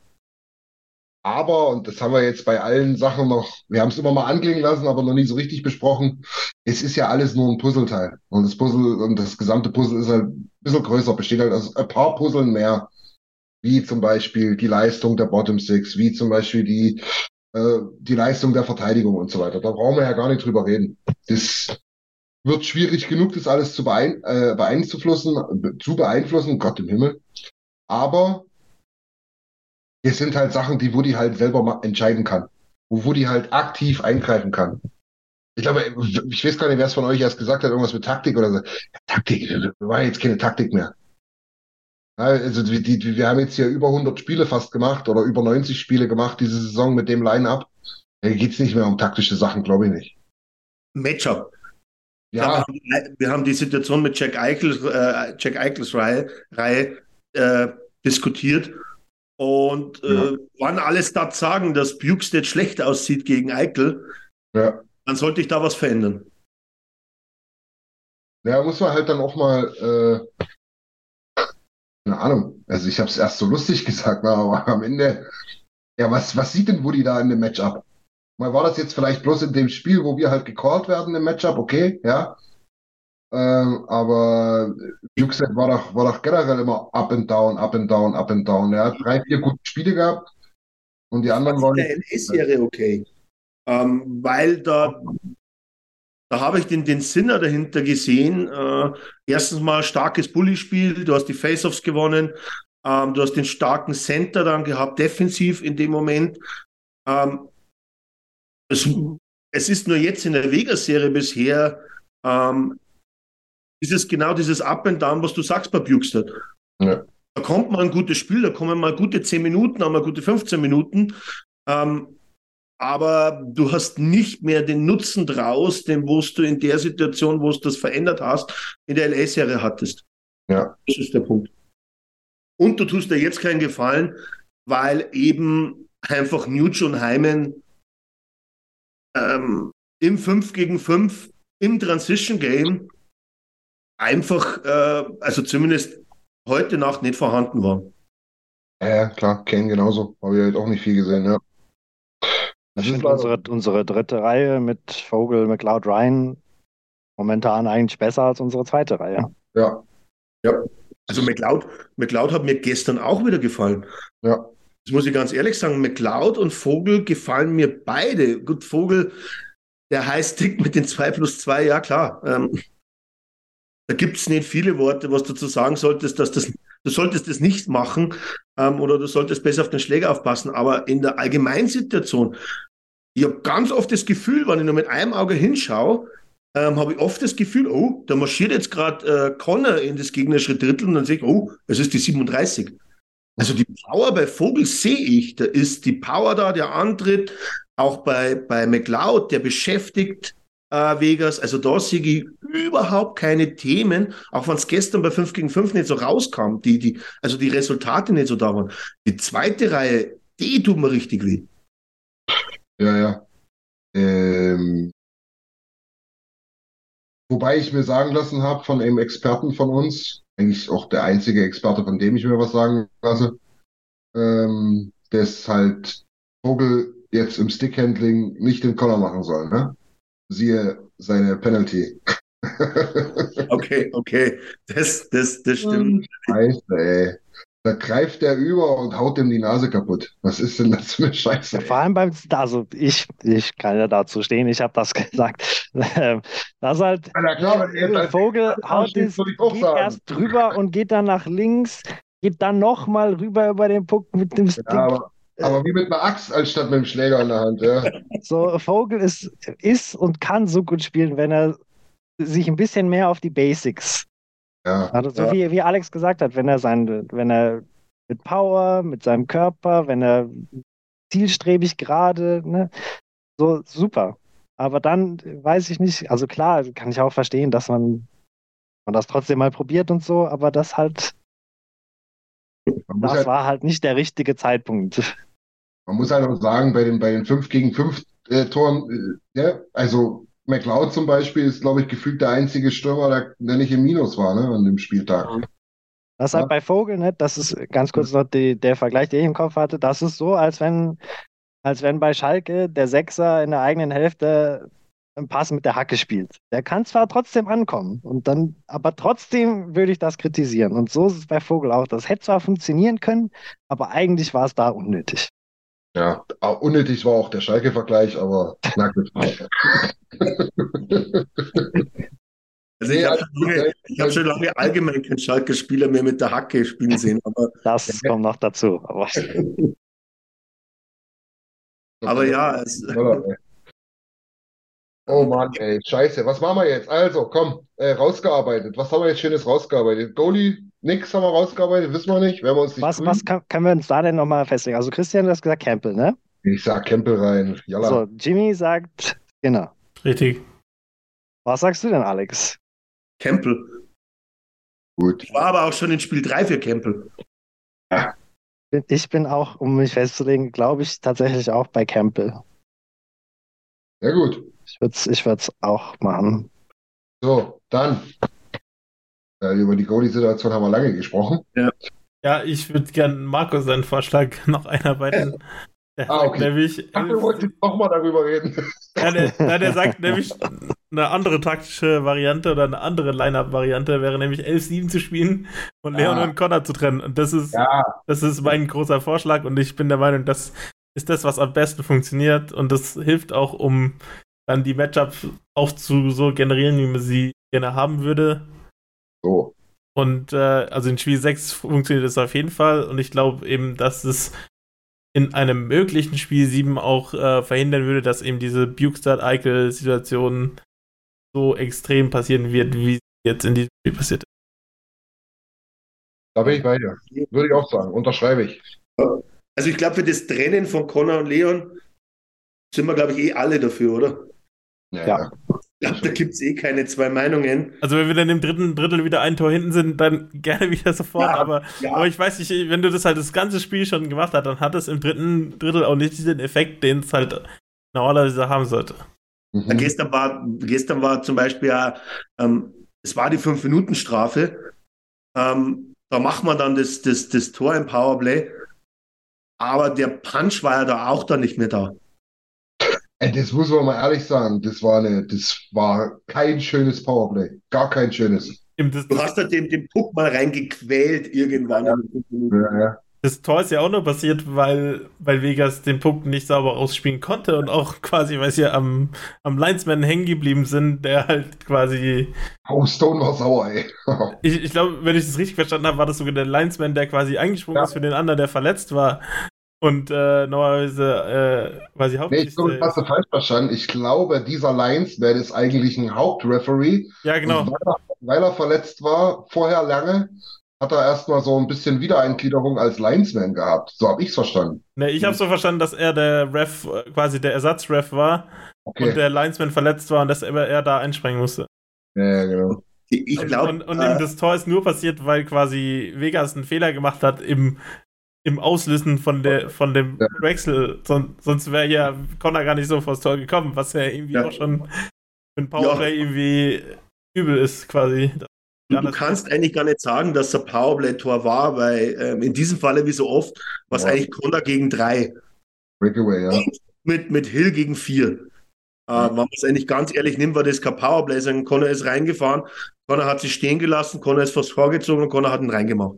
C: Aber, und das haben wir jetzt bei allen Sachen noch, wir haben es immer mal anklingen lassen, aber noch nie so richtig besprochen. Es ist ja alles nur ein Puzzleteil. Und das Puzzle und das gesamte Puzzle ist halt ein bisschen größer, besteht halt aus ein paar Puzzeln mehr. Wie zum Beispiel die Leistung der Bottom Six, wie zum Beispiel die, äh, die Leistung der Verteidigung und so weiter. Da brauchen wir ja gar nicht drüber reden. Das wird schwierig genug, das alles zu beein äh, beeinflussen, zu beeinflussen, Gott im Himmel. Aber es sind halt Sachen, die Woody halt selber entscheiden kann. Wo Woody halt aktiv eingreifen kann. Ich glaube, ich weiß gar nicht, wer es von euch erst gesagt hat, irgendwas mit Taktik oder so. Ja, Taktik, wir war jetzt keine Taktik mehr. Also die, die, wir haben jetzt hier über 100 Spiele fast gemacht oder über 90 Spiele gemacht diese Saison mit dem Line-Up. Da geht's nicht mehr um taktische Sachen, glaube ich nicht.
E: Matchup.
C: Ja,
E: Wir, haben, wir haben die Situation mit Jack Eichel, äh, Jack Eichels Reihe, Reihe äh, diskutiert. Und äh,
C: Ja.
E: wann alle Stats sagen, dass Bukestead schlecht aussieht gegen Eichel,
C: ja.
E: dann sollte ich da was verändern.
C: Ja, muss man halt dann auch mal, äh, keine Ahnung, also ich habe es erst so lustig (laughs) gesagt, aber am Ende, ja, was, was sieht denn Woody da in dem Matchup? Mal war das jetzt vielleicht bloß in dem Spiel, wo wir halt gecallt werden im Matchup, okay, ja. Ähm, aber Juxet war doch, war doch generell immer up and down, up and down, up and down. Er hat drei, vier gute Spiele gehabt und die anderen waren
E: der LA-Serie okay. Ähm, weil da, da habe ich den, den Sinner dahinter gesehen. Äh, erstens mal starkes Bully-Spiel, du hast die Face-Offs gewonnen, ähm, du hast den starken Center dann gehabt, defensiv in dem Moment. Ähm, es, es ist nur jetzt in der Vegas-Serie bisher, ähm, ist es genau dieses Up and Down, was du sagst bei Bukestad.
C: Ja.
E: Da kommt mal ein gutes Spiel, da kommen mal gute 10 Minuten, auch mal gute 15 Minuten. Ähm, aber du hast nicht mehr den Nutzen draus, den wo du in der Situation, wo du das verändert hast, in der LA-Serie hattest.
C: Ja.
E: Das ist der Punkt. Und du tust dir jetzt keinen Gefallen, weil eben einfach Nuge und Heimen ähm, im 5 gegen 5 im Transition Game einfach, äh, also zumindest heute Nacht nicht vorhanden waren.
C: Ja, ja, klar, Kane genauso. Habe ich halt auch nicht viel gesehen, ja. Das leider-
D: unsere, unsere dritte Reihe mit Vogel, McLeod, Ryan momentan eigentlich besser als unsere zweite Reihe.
C: Ja,
E: Also McLeod, McLeod hat mir gestern auch wieder gefallen.
C: ja.
E: Das muss ich ganz ehrlich sagen. McLeod und Vogel gefallen mir beide. Gut, Vogel, der Highstick mit den 2 plus 2, ja klar. Ähm, da gibt es nicht viele Worte, was du dazu sagen solltest, dass das, du solltest das nicht machen ähm, oder du solltest besser auf den Schläger aufpassen. Aber in der Allgemeinsituation, ich habe ganz oft das Gefühl, wenn ich nur mit einem Auge hinschaue, ähm, habe ich oft das Gefühl, oh, da marschiert jetzt gerade äh, Connor in das gegnerische Drittel und dann sehe ich, oh, es ist die 37. Also die Power bei Vogel sehe ich, da ist die Power da, der Antritt, auch bei, bei McLeod, der beschäftigt äh, Vegas, also da sehe ich überhaupt keine Themen, auch wenn es gestern bei 5 gegen 5 nicht so rauskam, die, die, also die Resultate nicht so da waren. Die zweite Reihe, die tut mir richtig weh.
C: Ja, ja. Ähm, wobei ich mir sagen lassen habe von einem Experten von uns, eigentlich auch der einzige Experte, von dem ich mir was sagen lasse, ähm, dass halt Vogel jetzt im Stickhandling nicht den Collar machen soll, ne? Siehe seine Penalty. (laughs)
E: Okay, okay, das, das, das stimmt.
C: Scheiße, ey. Da greift der über und haut ihm die Nase kaputt. Was ist denn das für eine Scheiße?
D: Vor allem beim, also ich, ich kann ja dazu stehen, ich habe das (laughs) gesagt. Ähm, Das ist halt,
C: na klar, er als
D: Vogel haut es, geht erst drüber und geht dann nach links, geht dann nochmal rüber über den Puck mit dem Stick.
C: Ja, aber, aber wie mit einer Axt anstatt mit dem Schläger in der Hand, ja.
D: So, Vogel ist, ist und kann so gut spielen, wenn er sich ein bisschen mehr auf die Basics
C: Ja.
D: Also so
E: Ja.
D: wie, wie Alex gesagt hat, wenn er sein, wenn er mit Power, mit seinem Körper, wenn er zielstrebig gerade, ne, so super. Aber dann weiß ich nicht, also klar, kann ich auch verstehen, dass man, man das trotzdem mal probiert und so, aber das halt, das
C: halt,
D: war halt nicht der richtige Zeitpunkt.
C: man muss halt auch sagen, bei den, bei den 5 gegen 5 äh, Toren, äh, ja, also McLeod zum Beispiel ist, glaube ich, gefühlt der einzige Stürmer, der, der nicht im Minus war, ne, an dem Spieltag.
D: Das ist halt
C: Ja.
D: bei Vogel, ne, das ist ganz kurz noch die, der Vergleich, den ich im Kopf hatte, das ist so, als wenn, als wenn bei Schalke der Sechser in der eigenen Hälfte einen Pass mit der Hacke spielt. Der kann zwar trotzdem ankommen und dann, aber trotzdem würde ich das kritisieren. Und so ist es bei Vogel auch. Das hätte zwar funktionieren können, aber eigentlich war es da unnötig.
C: Ja, auch unnötig war auch der Schalke-Vergleich, aber na gut. (laughs)
E: Also ich habe
C: also-
E: schon, lange- hab schon lange allgemein keinen Schalke-Spieler mehr mit der Hacke spielen sehen. Aber,
D: Das kommt noch dazu. Aber (laughs)
E: aber ja, es, (laughs)
C: Oh Mann, ey, scheiße. Was machen wir jetzt? Also, komm, äh, rausgearbeitet. Was haben wir jetzt Schönes rausgearbeitet? Goalie, nix haben wir rausgearbeitet, wissen wir nicht. Werden wir uns nicht
D: was, was kann, können wir uns da denn nochmal festlegen? Also Christian, du hast gesagt Campbell, ne?
C: Ich sag Campbell rein. Jalla.
D: So, Jimmy sagt Skinner.
F: Richtig.
D: Was sagst du denn, Alex?
E: Campbell.
C: Gut.
E: Ich war aber auch schon in Spiel 3 für Campbell.
D: Bin- Ich bin auch, um mich festzulegen, glaube ich tatsächlich auch bei Campbell.
C: Sehr gut.
D: Ich würde es ich würd's auch machen.
C: So, dann. Äh, über die Goalie-Situation haben wir lange gesprochen.
F: Ja, ich würde gerne Markus seinen Vorschlag (laughs) noch einarbeiten. Der
C: Ah,
F: sagt
C: okay.
F: nämlich,
C: Ach, wir wollten nochmal darüber reden.
F: Ja, der, (laughs) ja, der sagt nämlich, eine andere taktische Variante oder eine andere Line-Up-Variante wäre nämlich 11-7 zu spielen und Leon
C: Ah.
F: und Connor zu trennen. Und das ist,
C: Ja,
F: das ist mein großer Vorschlag und ich bin der Meinung, das ist das, was am besten funktioniert und das hilft auch, um dann die Matchups auch zu so generieren, wie man sie gerne haben würde.
C: So.
F: Und äh, also in Spiel 6 funktioniert es auf jeden Fall und ich glaube eben, dass es in einem möglichen Spiel 7 auch äh, verhindern würde, dass eben diese Bukestad-Eichel-Situation so extrem passieren wird, wie jetzt in diesem Spiel passiert ist.
C: Da bin ich bei dir. Würde ich auch sagen. Unterschreibe ich.
E: Also ich glaube, für das Trennen von Connor und Leon sind wir, glaube ich, eh alle dafür, oder?
D: Ja.
E: Ich glaube, da gibt es eh keine zwei Meinungen.
F: Also wenn wir dann im dritten Drittel wieder ein Tor hinten sind, dann (laughs) gerne wieder sofort,
E: Ja,
F: aber,
E: ja.
F: aber ich weiß nicht, wenn du das halt das ganze Spiel schon gemacht hast, dann hat es im dritten Drittel auch nicht diesen Effekt, den es halt normalerweise haben sollte.
C: Mhm.
E: Gestern, war, gestern war zum Beispiel ja, ähm, es war die 5-Minuten-Strafe. Ähm, da macht man dann das, das, das Tor im Powerplay. Aber der Punch war ja da auch dann nicht mehr da.
C: Das muss man mal ehrlich sagen. Das war eine, das war kein schönes Powerplay. Gar kein schönes.
E: Du hast da den, den Puck mal reingequält irgendwann.
C: Ja, ja.
F: Das Tor ist ja auch nur passiert, weil, weil Vegas den Puck nicht sauber ausspielen konnte und auch quasi, weil sie am, am Linesman hängen geblieben sind, der halt quasi.
C: Oh, Stone war sauer, ey. (laughs)
F: Ich, ich glaube, wenn ich das richtig verstanden habe, war das sogar der Linesman, der quasi eingesprungen
C: Ja.
F: ist für den anderen, der verletzt war. Und äh, normalerweise äh,
C: Nee, ich
F: hauptsächlich.
C: glaube, das hast du falsch verstanden. Ich glaube, dieser Linesman ist eigentlich ein Hauptreferee.
F: ja, genau.
C: Und weil er, weil er verletzt war, vorher lange, hat er erstmal so ein bisschen Wiedereingliederung als Linesman gehabt. So habe ich es verstanden.
F: Ne, ich habe so verstanden, dass er der Ref, äh, quasi der Ersatzref war und
C: Okay.
F: der Linesman verletzt war und dass er, er da einspringen musste.
C: Ja, genau.
E: Ich
F: Und,
E: glaube,
F: und, und eben das Tor ist nur passiert, weil quasi Vegas einen Fehler gemacht hat im, im Auslösen von, der, von dem
C: Ja.
F: Wechsel. Son, sonst wäre ja Connor gar nicht so vors Tor gekommen, was ja irgendwie
E: Ja.
F: auch schon für ein Powerplay irgendwie übel ist, quasi.
E: Du, du kannst eigentlich gar nicht sagen, dass er Powerplay-Tor war, weil ähm, in diesem Falle, wie so oft, war es
C: Ja.
E: eigentlich Connor gegen drei.
C: Breakaway, ja.
E: Mit, mit Hill gegen vier. Äh, wenn man es eigentlich ganz ehrlich nimmt, war das kein Powerplay, sondern Connor ist reingefahren, Connor hat sich stehen gelassen, Connor ist vors Tor gezogen und Connor hat ihn reingemacht.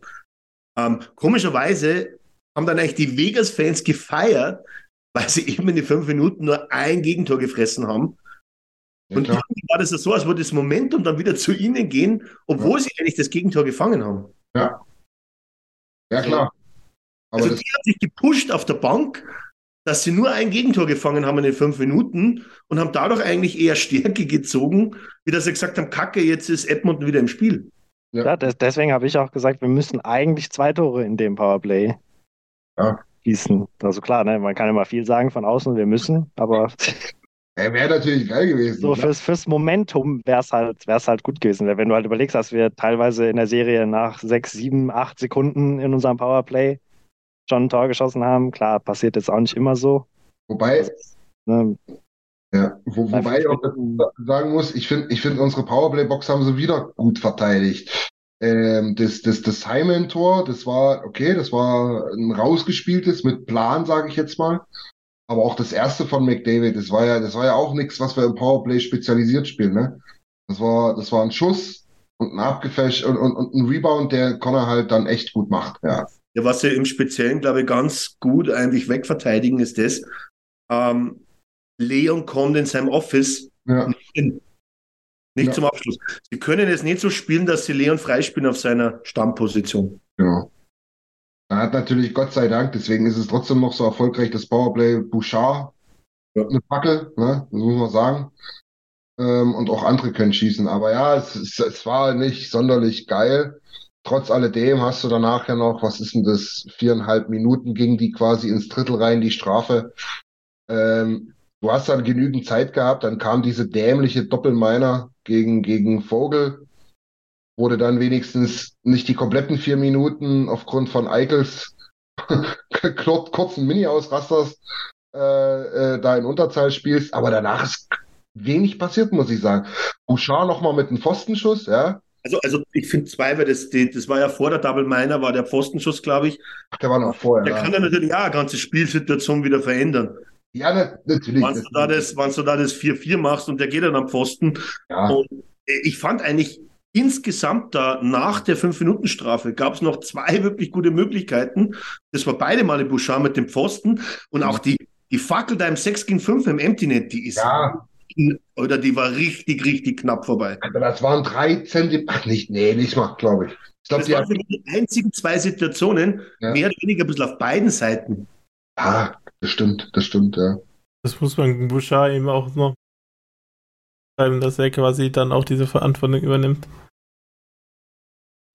E: Ähm, komischerweise haben dann eigentlich die Vegas-Fans gefeiert, weil sie eben in den fünf Minuten nur ein Gegentor gefressen haben.
C: ja
E: Und irgendwie war das ja so, als würde das Momentum dann wieder zu ihnen gehen, obwohl sie eigentlich das Gegentor gefangen haben.
C: Ja, klar. Aber
E: also die haben sich gepusht auf der Bank, dass sie nur ein Gegentor gefangen haben in den fünf Minuten und haben dadurch eigentlich eher Stärke gezogen, wie dass sie gesagt haben, Kacke, jetzt ist Edmonton wieder im Spiel.
D: Ja, ja des, deswegen habe ich auch gesagt, wir müssen eigentlich zwei Tore in dem Powerplay
C: ja.
D: schießen. Also klar, ne, man kann immer viel sagen von außen, wir müssen, aber (laughs)
C: Er wäre natürlich geil gewesen.
D: So, fürs, fürs Momentum wäre es halt, wär's halt gut gewesen. Wenn du halt überlegst, dass wir teilweise in der Serie nach sechs, sieben, acht Sekunden in unserem Powerplay schon ein Tor geschossen haben. Klar, passiert jetzt auch nicht immer so.
C: Wobei, ne, ja, wo, wobei ich auch sagen muss, ich finde, ich finde, unsere Powerplay-Box haben sie wieder gut verteidigt. Ähm, das, das, das Simon-Tor, das war, okay, das war ein rausgespieltes mit Plan, sage ich jetzt mal. Aber auch das erste von McDavid, das war ja, das war ja auch nichts, was wir im Powerplay spezialisiert spielen, ne? Das war, das war ein Schuss und ein Abgefäsch und, und, und ein Rebound, der Connor halt dann echt gut macht, ja.
E: Ja, was sie im Speziellen, glaube ich, ganz gut eigentlich wegverteidigen, ist das, ähm, Leon kommt in seinem Office
C: ja.
E: nicht, in, nicht ja. zum Abschluss. Sie können es nicht so spielen, dass sie Leon freispielen auf seiner Stammposition.
C: Genau. Er hat natürlich, Gott sei Dank, deswegen ist es trotzdem noch so erfolgreich, das Powerplay Bouchard. Ja. Eine Fackel, ne? das muss man sagen. Ähm, und auch andere können schießen. Aber ja, es, es, es war nicht sonderlich geil. Trotz alledem hast du danach ja noch, was ist denn das, viereinhalb Minuten ging die quasi ins Drittel rein, die Strafe. Ähm, du hast dann genügend Zeit gehabt, dann kam diese dämliche Doppelminer gegen, gegen Vogel wurde dann wenigstens nicht die kompletten vier Minuten aufgrund von Eichels (laughs) kurzen Mini-Ausrasters äh, äh, da in Unterzahl spielst, aber danach ist wenig passiert, muss ich sagen. Bouchard nochmal mit einem Pfostenschuss, ja.
E: Also, also ich finde zwei, weil das, die, das war ja vor der Double Miner, war der Pfostenschuss, glaube ich.
C: Ach, der war noch vorher.
E: Der ja. kann ja natürlich auch eine ganze Spielsituation wieder verändern.
C: Ja, natürlich.
E: Wenn du da das, wenn du da das 4-4 machst und der geht dann am Pfosten.
C: Ja.
E: Und ich fand eigentlich, Insgesamt da nach der 5-Minuten-Strafe gab es noch zwei (laughs) wirklich gute Möglichkeiten. Das war beide Male Bouchard mit dem Pfosten und auch die, die Fackel da im 6 gegen 5 im Empty Net, die ist
C: ja. (laughs)
E: oder die war richtig, richtig knapp vorbei.
C: Aber das waren drei Zentimeter, ach nicht, nee, nicht mal, glaube ich. ich glaub,
E: das waren für die einzigen zwei Situationen, ja. mehr oder weniger ein bisschen auf beiden Seiten.
C: Ah, das stimmt, das stimmt, ja.
F: Das muss man Bouchard eben auch noch schreiben, dass er quasi dann auch diese Verantwortung übernimmt.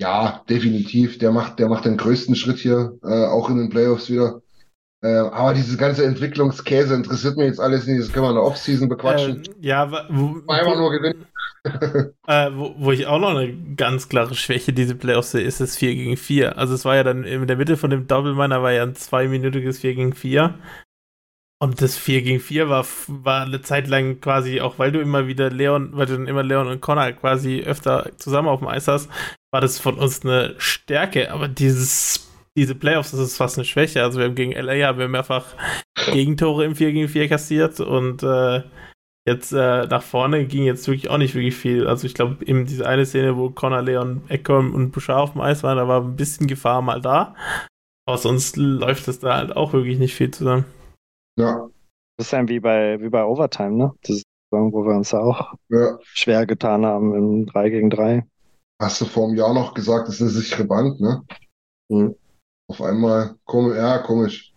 C: Ja, definitiv. Der macht, der macht den größten Schritt hier, äh, auch in den Playoffs wieder. Äh, aber dieses ganze Entwicklungskäse interessiert mich jetzt alles nicht. Das können wir in der Offseason bequatschen.
F: Äh, ja, wo,
C: einmal nur gewinnen.
F: Äh, wo, wo, ich auch noch eine ganz klare Schwäche diese Playoffs sehe, ist das 4 gegen 4. Also es war ja dann in der Mitte von dem Double Miner war ja ein zweiminütiges 4 gegen 4. Und das 4 gegen 4 war, war eine Zeit lang quasi, auch weil du immer wieder Leon, weil du dann immer Leon und Connor quasi öfter zusammen auf dem Eis hast, war das von uns eine Stärke. Aber dieses, diese Playoffs, das ist fast eine Schwäche. Also wir haben gegen LA haben wir mehrfach Gegentore im 4 gegen 4 kassiert und äh, jetzt äh, nach vorne ging jetzt wirklich auch nicht wirklich viel. Also ich glaube, eben diese eine Szene, wo Connor, Leon, Eckholm und Bouchard auf dem Eis waren, da war ein bisschen Gefahr mal da. Aber sonst läuft es da halt auch wirklich nicht viel zusammen.
C: Ja.
D: Das ist ja wie bei, wie bei Overtime, ne? Das ist, wo wir uns auch ja. schwer getan haben im 3 gegen 3.
C: Hast du vor einem Jahr noch gesagt, das ist eine sichere Bank, ne? Mhm. Auf einmal, komisch, ja, komisch.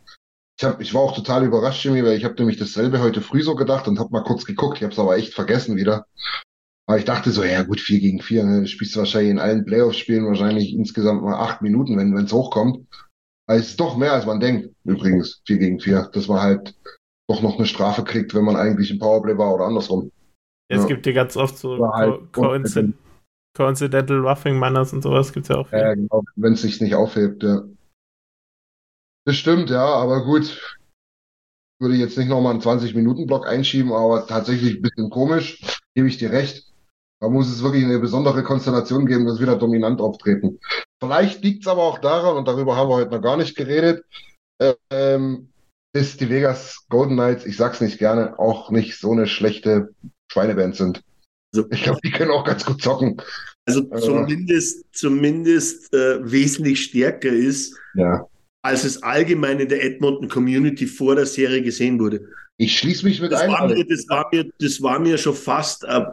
C: Ich, hab, ich war auch total überrascht, Jimmy, weil ich habe nämlich dasselbe heute früh so gedacht und habe mal kurz geguckt. Ich habe es aber echt vergessen wieder. Aber ich dachte so, ja gut, 4 gegen 4, ne? spielst du wahrscheinlich in allen Playoffs-Spielen wahrscheinlich insgesamt mal acht Minuten, wenn es hochkommt. Aber es ist doch mehr, als man denkt, übrigens, 4 gegen 4, dass man halt doch noch eine Strafe kriegt, wenn man eigentlich im Powerplay war oder andersrum.
F: Ja, es gibt ja ganz oft so halt Coincident Coincidental Roughing Manners und sowas gibt es ja auch.
C: Ja, genau, wenn es sich nicht aufhebt, ja. Das stimmt, ja, aber gut. Würde jetzt nicht nochmal einen 20-Minuten-Block einschieben, aber tatsächlich ein bisschen komisch, gebe ich dir recht. Da muss es wirklich eine besondere Konstellation geben, dass wir da dominant auftreten. Vielleicht liegt es aber auch daran, und darüber haben wir heute noch gar nicht geredet, ähm, dass die Vegas Golden Knights, ich sag's nicht gerne, auch nicht so eine schlechte Schweineband sind. Also, ich glaube, die können auch ganz gut zocken.
E: Also äh, zumindest, zumindest äh, wesentlich stärker ist,
C: ja.
E: Als es allgemein in der Edmonton Community vor der Serie gesehen wurde.
C: Ich schließe mich mit
E: das
C: ein.
E: War mir, das, war mir, das war mir schon fast ein,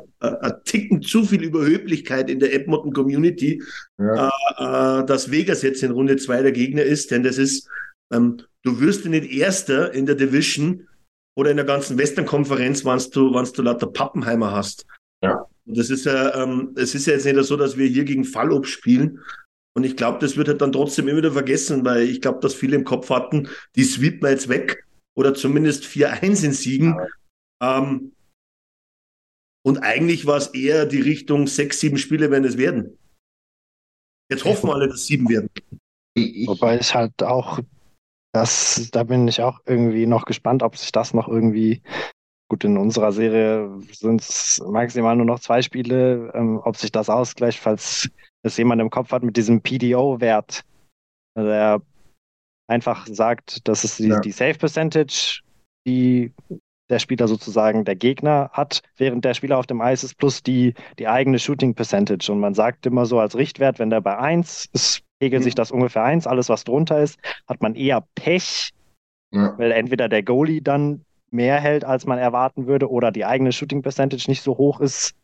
E: Ticken zu viel Überhöblichkeit in der Edmonton Community, ja. äh, äh, dass Vegas jetzt in Runde 2 der Gegner ist, denn das ist, ähm, du wirst ja nicht Erster in der Division oder in der ganzen Western-Konferenz, wenn du, du lauter Pappenheimer hast.
C: Ja.
E: Das ist ja, ähm, es ist ja jetzt nicht so, dass wir hier gegen Fallop spielen. Und ich glaube, das wird halt dann trotzdem immer wieder vergessen, weil ich glaube, dass viele im Kopf hatten, die sweepen wir jetzt weg oder zumindest 4-1 in Siegen. Ähm, und eigentlich war es eher die Richtung 6, 7 Spiele werden es werden. Jetzt hoffen wir alle, dass sieben werden.
D: Wobei ich halt auch, das, da bin ich auch irgendwie noch gespannt, ob sich das noch irgendwie, gut, in unserer Serie sind es maximal nur noch zwei Spiele, ähm, ob sich das ausgleicht, falls es jemand im Kopf hat mit diesem PDO-Wert, der einfach sagt, das ist die, ja. die Save Percentage, die der Spieler sozusagen der Gegner hat, während der Spieler auf dem Eis ist, plus die, die eigene Shooting Percentage. Und man sagt immer so als Richtwert, wenn der bei 1 ist, pegelt mhm. sich das ungefähr 1. Alles, was drunter ist, hat man eher Pech, ja. weil entweder der Goalie dann mehr hält, als man erwarten würde, oder die eigene Shooting Percentage nicht so hoch ist,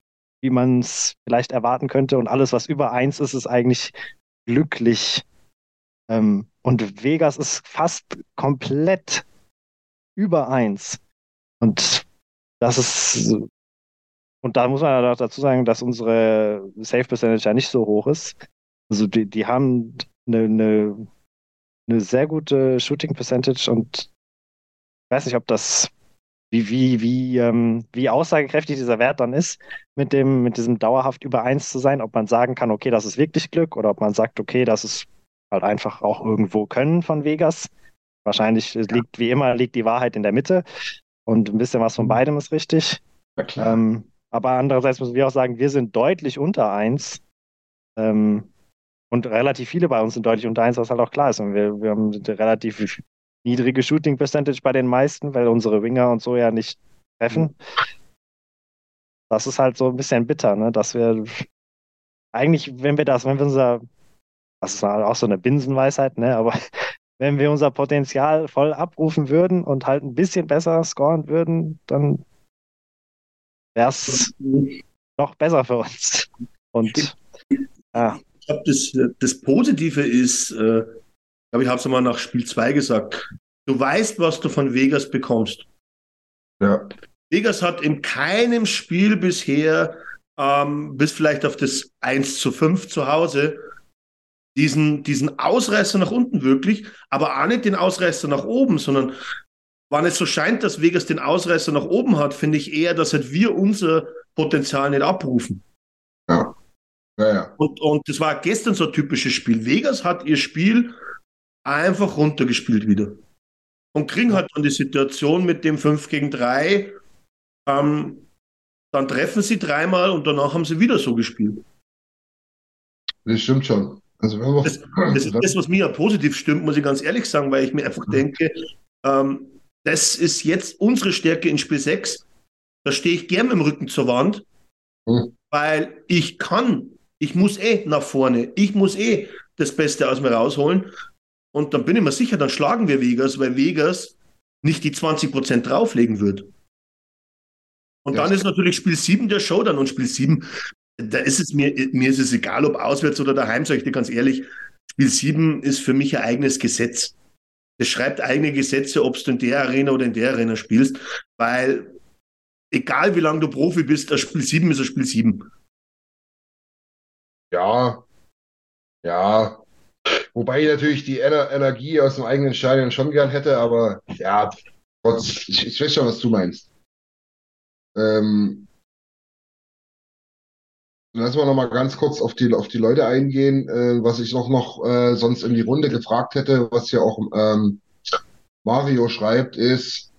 D: wie man es vielleicht erwarten könnte. Und alles, was über 1 ist, ist eigentlich glücklich. Ähm, und Vegas ist fast komplett über 1. Und das ist, und da muss man ja dazu sagen, dass unsere Safe Percentage ja nicht so hoch ist. Also die, die haben eine, eine, eine sehr gute Shooting Percentage und ich weiß nicht, ob das, wie, wie, wie, ähm, wie aussagekräftig dieser Wert dann ist, mit dem, mit diesem dauerhaft über eins zu sein, ob man sagen kann, okay, das ist wirklich Glück oder ob man sagt, okay, das ist halt einfach auch irgendwo Können von Vegas. Wahrscheinlich liegt, wie immer, liegt die Wahrheit in der Mitte. Und ein bisschen was von mhm. beidem ist richtig. Ähm, aber andererseits müssen wir auch sagen, wir sind deutlich unter 1. Ähm, und relativ viele bei uns sind deutlich unter 1, was halt auch klar ist. Und wir, wir haben relativ niedrige Shooting Percentage bei den meisten, weil unsere Winger und so ja nicht treffen. Das ist halt so ein bisschen bitter, ne? dass wir eigentlich, wenn wir das, wenn wir unser, das ist auch so eine Binsenweisheit, ne? aber (laughs) wenn wir unser Potenzial voll abrufen würden und halt ein bisschen besser scoren würden, dann wäre es noch besser für uns. Und
E: ja. Ich glaube, das, das Positive ist, glaube ich, habe es mal nach Spiel 2 gesagt, du weißt, was du von Vegas bekommst. Ja. Vegas hat in keinem Spiel bisher, ähm, bis vielleicht auf das 1 zu 5 zu Hause, diesen, diesen Ausreißer nach unten wirklich, aber auch nicht den Ausreißer nach oben, sondern wann es so scheint, dass Vegas den Ausreißer nach oben hat, finde ich eher, dass halt wir unser Potenzial nicht abrufen. Ja. Ja, ja. Und, und das war gestern so ein typisches Spiel. Vegas hat ihr Spiel einfach runtergespielt wieder. Und kriegen halt dann die Situation mit dem 5 gegen 3. Ähm, dann treffen sie dreimal und danach haben sie wieder so gespielt.
C: Das stimmt schon. Also
E: wenn das, das ist das, was mir positiv stimmt, muss ich ganz ehrlich sagen, weil ich mir einfach denke, ähm, das ist jetzt unsere Stärke in Spiel 6. Da stehe ich gern mit dem Rücken zur Wand, mhm. weil ich kann, ich muss eh nach vorne, ich muss eh das Beste aus mir rausholen. Und dann bin ich mir sicher, dann schlagen wir Vegas, weil Vegas nicht die 20% drauflegen wird. Und ja, dann ist natürlich Spiel 7 der Showdown und Spiel 7 da ist es mir, mir ist es egal, ob auswärts oder daheim, sage ich dir ganz ehrlich. Spiel 7 ist für mich ein eigenes Gesetz. Es schreibt eigene Gesetze, ob du in der Arena oder in der Arena spielst, weil egal wie lange du Profi bist, das Spiel 7 ist ein Spiel 7.
C: Ja, ja. Wobei ich natürlich die Ener Energie aus dem eigenen Stadion schon gern hätte, aber ja, trotz, ich, ich weiß schon, was du meinst. Ähm, Lass mal noch mal ganz kurz auf die, auf die Leute eingehen, äh, was ich noch, noch äh, sonst in die Runde gefragt hätte, was hier auch ähm, Mario schreibt, ist,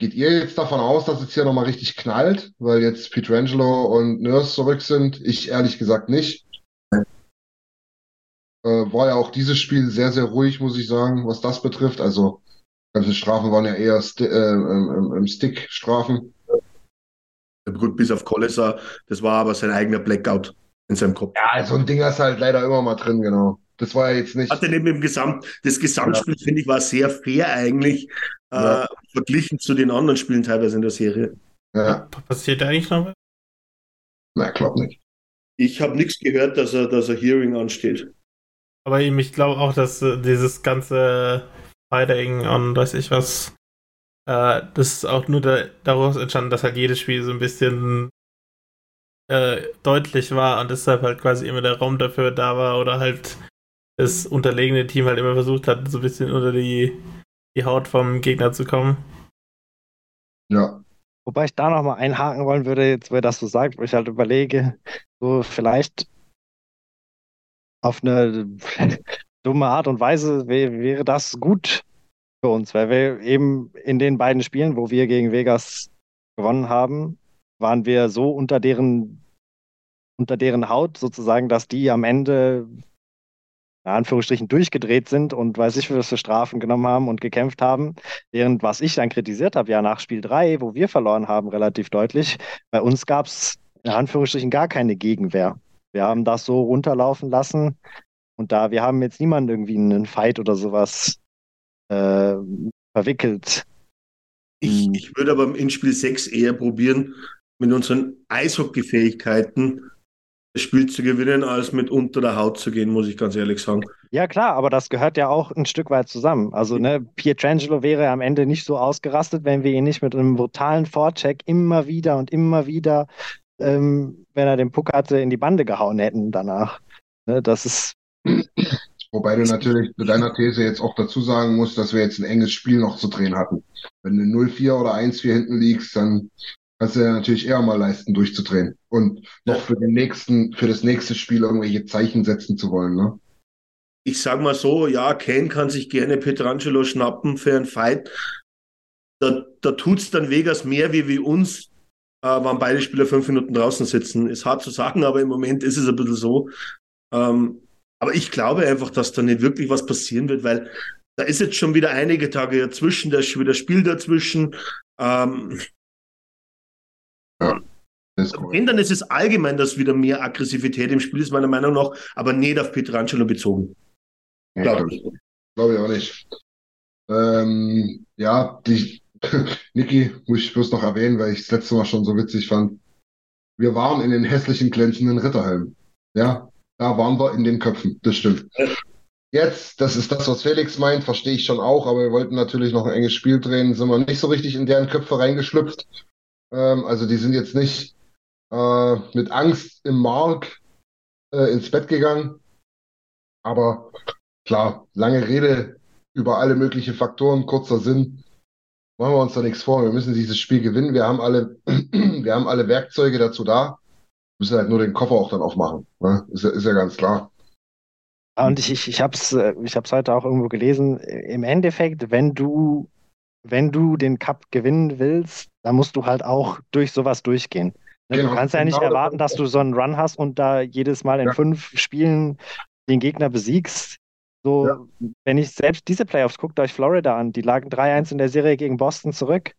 C: geht ihr jetzt davon aus, dass es hier noch mal richtig knallt, weil jetzt Pietrangelo und Nurse zurück sind? Ich ehrlich gesagt nicht. Äh, war ja auch dieses Spiel sehr, sehr ruhig, muss ich sagen, was das betrifft. Also, ganze Strafen waren ja eher Sti äh, ähm, ähm, Stick-Strafen
E: gut, bis auf Kollesar, das war aber sein eigener Blackout in seinem Kopf.
C: Ja, so ein Ding ist halt leider immer mal drin, genau. Das war ja jetzt nicht.
E: Hatte neben dem Gesamt, das Gesamtspiel, ja. finde ich, war sehr fair eigentlich, äh, ja. äh, verglichen zu den anderen Spielen teilweise in der Serie.
F: Ja. Passiert eigentlich noch was?
C: Na, glaub nicht.
E: Ich habe nichts gehört, dass er, dass er Hearing ansteht.
F: Aber ich glaube auch, dass äh, dieses ganze Fighting und weiß ich was äh, das ist auch nur da, daraus entstanden, dass halt jedes Spiel so ein bisschen äh, deutlich war und deshalb halt quasi immer der Raum dafür da war oder halt das unterlegene Team halt immer versucht hat, so ein bisschen unter die, die Haut vom Gegner zu kommen.
C: Ja.
D: Wobei ich da nochmal einhaken wollen würde, jetzt, wer das so sagt, wo ich halt überlege, so vielleicht auf eine (laughs) dumme Art und Weise wäre das gut für uns, weil wir eben in den beiden Spielen, wo wir gegen Vegas gewonnen haben, waren wir so unter deren, unter deren Haut sozusagen, dass die am Ende in Anführungsstrichen durchgedreht sind und weiß ich, was für Strafen genommen haben und gekämpft haben. Während was ich dann kritisiert habe, ja nach Spiel 3, wo wir verloren haben, relativ deutlich, bei uns gab es in Anführungsstrichen gar keine Gegenwehr. Wir haben das so runterlaufen lassen und da, wir haben jetzt niemanden irgendwie in einen Fight oder sowas äh, verwickelt.
E: Ich, ich würde aber in Spiel 6 eher probieren, mit unseren Eishockey-Fähigkeiten das Spiel zu gewinnen, als mit unter der Haut zu gehen, muss ich ganz ehrlich sagen.
D: Ja, klar, aber das gehört ja auch ein Stück weit zusammen. Also, ne, Pietrangelo wäre am Ende nicht so ausgerastet, wenn wir ihn nicht mit einem brutalen Vorcheck immer wieder und immer wieder, ähm, wenn er den Puck hatte, in die Bande gehauen hätten danach. Ne, das ist. (clears throat)
C: Wobei du natürlich zu deiner These jetzt auch dazu sagen musst, dass wir jetzt ein enges Spiel noch zu drehen hatten. Wenn du 0-4 oder 1-4 hinten liegst, dann kannst du ja natürlich eher mal leisten, durchzudrehen und noch für den nächsten, für das nächste Spiel irgendwelche Zeichen setzen zu wollen, ne?
E: Ich sag mal so, ja, Kane kann sich gerne Petrangelo schnappen für einen Fight. Da, da tut's dann Vegas mehr wie wie uns, waren beide Spieler fünf Minuten draußen sitzen. Ist hart zu sagen, aber im Moment ist es ein bisschen so. Ähm, aber ich glaube einfach, dass da nicht wirklich was passieren wird, weil da ist jetzt schon wieder einige Tage dazwischen, da ist schon wieder Spiel dazwischen. Ähm,
C: Ja, das ist
E: dann ist es allgemein, dass wieder mehr Aggressivität im Spiel ist, meiner Meinung nach, aber nicht auf Pietrangelo bezogen.
C: Ja,
E: Glaube
C: Glaube
E: ich.
C: glaub ich auch nicht. Ähm, ja, die (laughs) Niki muss ich bloß noch erwähnen, weil ich das letzte Mal schon so witzig fand. Wir waren in den hässlichen glänzenden Ritterhelmen. Ja, da waren wir in den Köpfen. Das stimmt. Jetzt, das ist das, was Felix meint, verstehe ich schon auch, aber wir wollten natürlich noch ein enges Spiel drehen, sind wir nicht so richtig in deren Köpfe reingeschlüpft. Ähm, also die sind jetzt nicht äh, mit Angst im Mark äh, ins Bett gegangen. Aber klar, lange Rede über alle möglichen Faktoren, kurzer Sinn. Machen wir uns da nichts vor. Wir müssen dieses Spiel gewinnen. Wir haben alle, (clears throat) wir haben alle Werkzeuge dazu da. Wir müssen halt nur den Koffer auch dann aufmachen. Ne? Ist ja, ist ja ganz klar.
D: Und ich, ich, ich habe es ich hab's heute auch irgendwo gelesen. Im Endeffekt, wenn du, wenn du den Cup gewinnen willst, dann musst du halt auch durch sowas durchgehen. Ne,
C: Genau.
D: Du kannst ja nicht
C: Genau
D: erwarten, dass du so einen Run hast und da jedes Mal in
C: Ja.
D: fünf Spielen den Gegner besiegst. So,
C: Ja.
D: wenn ich selbst diese Playoffs, guckt euch Florida an, die lagen 3-1 in der Serie gegen Boston zurück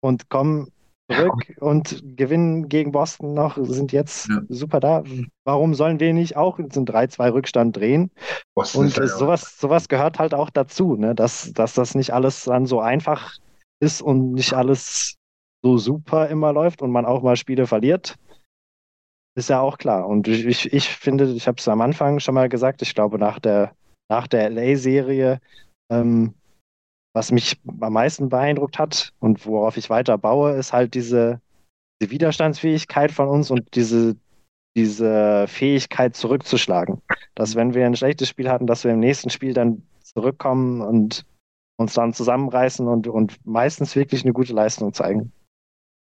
D: und kommen zurück und gewinnen gegen Boston noch, sind jetzt
E: Ja.
D: super da. Warum sollen wir nicht auch in so einen 3-2 Rückstand drehen?
C: Boston
D: Und
C: ja
D: äh, sowas, sowas gehört halt auch dazu, ne? dass, dass das nicht alles dann so einfach ist und nicht alles so super immer läuft und man auch mal Spiele verliert. Ist ja auch klar. Und ich, ich, ich finde, ich habe es am Anfang schon mal gesagt, ich glaube, nach der, nach der LA-Serie, ähm, was mich am meisten beeindruckt hat und worauf ich weiter baue, ist halt diese, diese Widerstandsfähigkeit von uns und diese, diese Fähigkeit zurückzuschlagen. Dass wenn wir ein schlechtes Spiel hatten, dass wir im nächsten Spiel dann zurückkommen und uns dann zusammenreißen und, und meistens wirklich eine gute Leistung zeigen.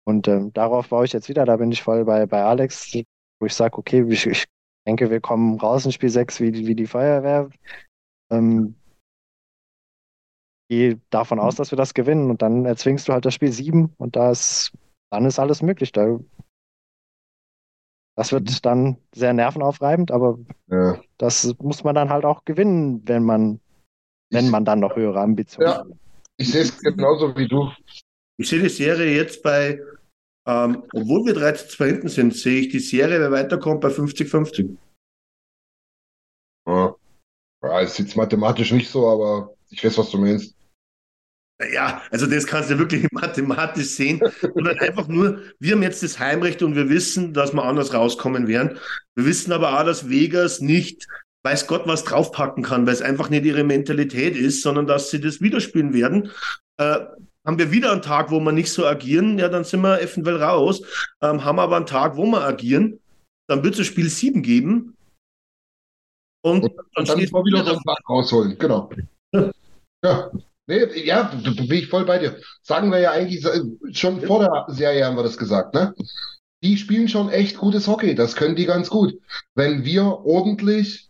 D: Und ähm, darauf baue ich jetzt wieder, da bin ich voll bei, bei Alex, wo ich sage, okay, ich, ich denke, wir kommen raus in Spiel 6 wie, die- wie die Feuerwehr. Ähm, gehe davon aus, dass wir das gewinnen und dann erzwingst du halt das Spiel 7 und da ist, dann ist alles möglich. Da, das wird dann sehr nervenaufreibend, aber
C: Ja.
D: das muss man dann halt auch gewinnen, wenn man, wenn man dann noch höhere Ambitionen
C: Ja.
D: hat.
C: Ich sehe es genauso wie du.
E: Ich sehe die Serie jetzt bei, ähm, obwohl wir 3 zu 2 hinten sind, sehe ich die Serie, wer weiterkommt, bei 50-50.
C: Ja. Ja, ist jetzt mathematisch nicht so, aber ich weiß, was du meinst.
E: Ja, also das kannst du wirklich (laughs) mathematisch sehen. Sondern einfach nur, wir haben jetzt das Heimrecht und wir wissen, dass wir anders rauskommen werden. Wir wissen aber auch, dass Vegas nicht, weiß Gott, was draufpacken kann, weil es einfach nicht ihre Mentalität ist, sondern dass sie das widerspielen werden. Äh, haben wir wieder einen Tag, wo wir nicht so agieren, ja, dann sind wir eventuell raus. Ähm, haben aber einen Tag, wo wir agieren, dann wird es Spiel 7 geben. Und,
C: und dann, dann mal wieder so einen Tag rausholen, genau. (laughs) ja. Nee, ja, bin ich voll bei dir. Sagen wir ja eigentlich schon vor der Serie haben wir das gesagt, ne? Die spielen schon echt gutes Hockey, das können die ganz gut. Wenn wir ordentlich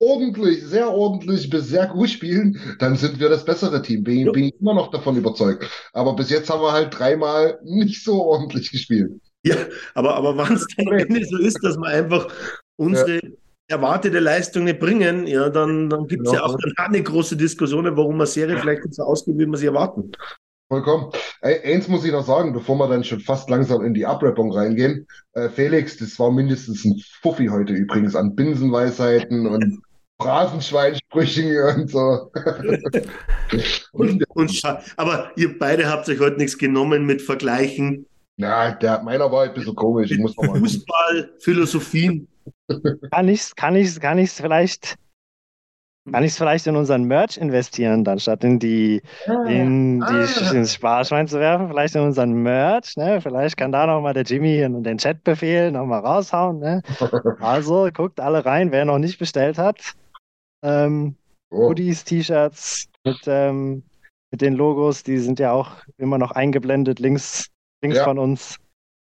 C: ordentlich, sehr ordentlich bis sehr gut spielen, dann sind wir das bessere Team. Bin, ja. bin ich immer noch davon überzeugt. Aber bis jetzt haben wir halt dreimal nicht so ordentlich gespielt.
E: Ja, aber, aber wann es (laughs) dann am Ende so ist, dass wir einfach unsere ja. erwartete Leistung nicht bringen, ja, dann, dann gibt es genau. ja auch eine große Diskussion, warum eine Serie vielleicht nicht so ausgeht, wie wir sie erwarten.
C: Vollkommen. Eins muss ich noch sagen, bevor wir dann schon fast langsam in die Abrappung reingehen. Äh, Felix, das war mindestens ein Fuffi heute übrigens an Binsenweisheiten und Phrasenschweinsprüchen und so. (laughs)
E: und, und, aber ihr beide habt euch heute nichts genommen mit Vergleichen.
C: Ja, der, meiner war ein bisschen komisch. Ich muss
E: Fußball, Philosophien.
D: Kann ich es kann ich's, kann ich's vielleicht kann ich es vielleicht in unseren Merch investieren, dann statt in die, ah, in die ah. ins Sparschwein zu werfen, vielleicht in unseren Merch, ne? Vielleicht kann da nochmal der Jimmy in den Chatbefehl nochmal raushauen, ne? (laughs) Also guckt alle rein, wer noch nicht bestellt hat. Ähm, oh. Hoodies, T-Shirts mit, ähm, mit den Logos, die sind ja auch immer noch eingeblendet links, links ja. von uns.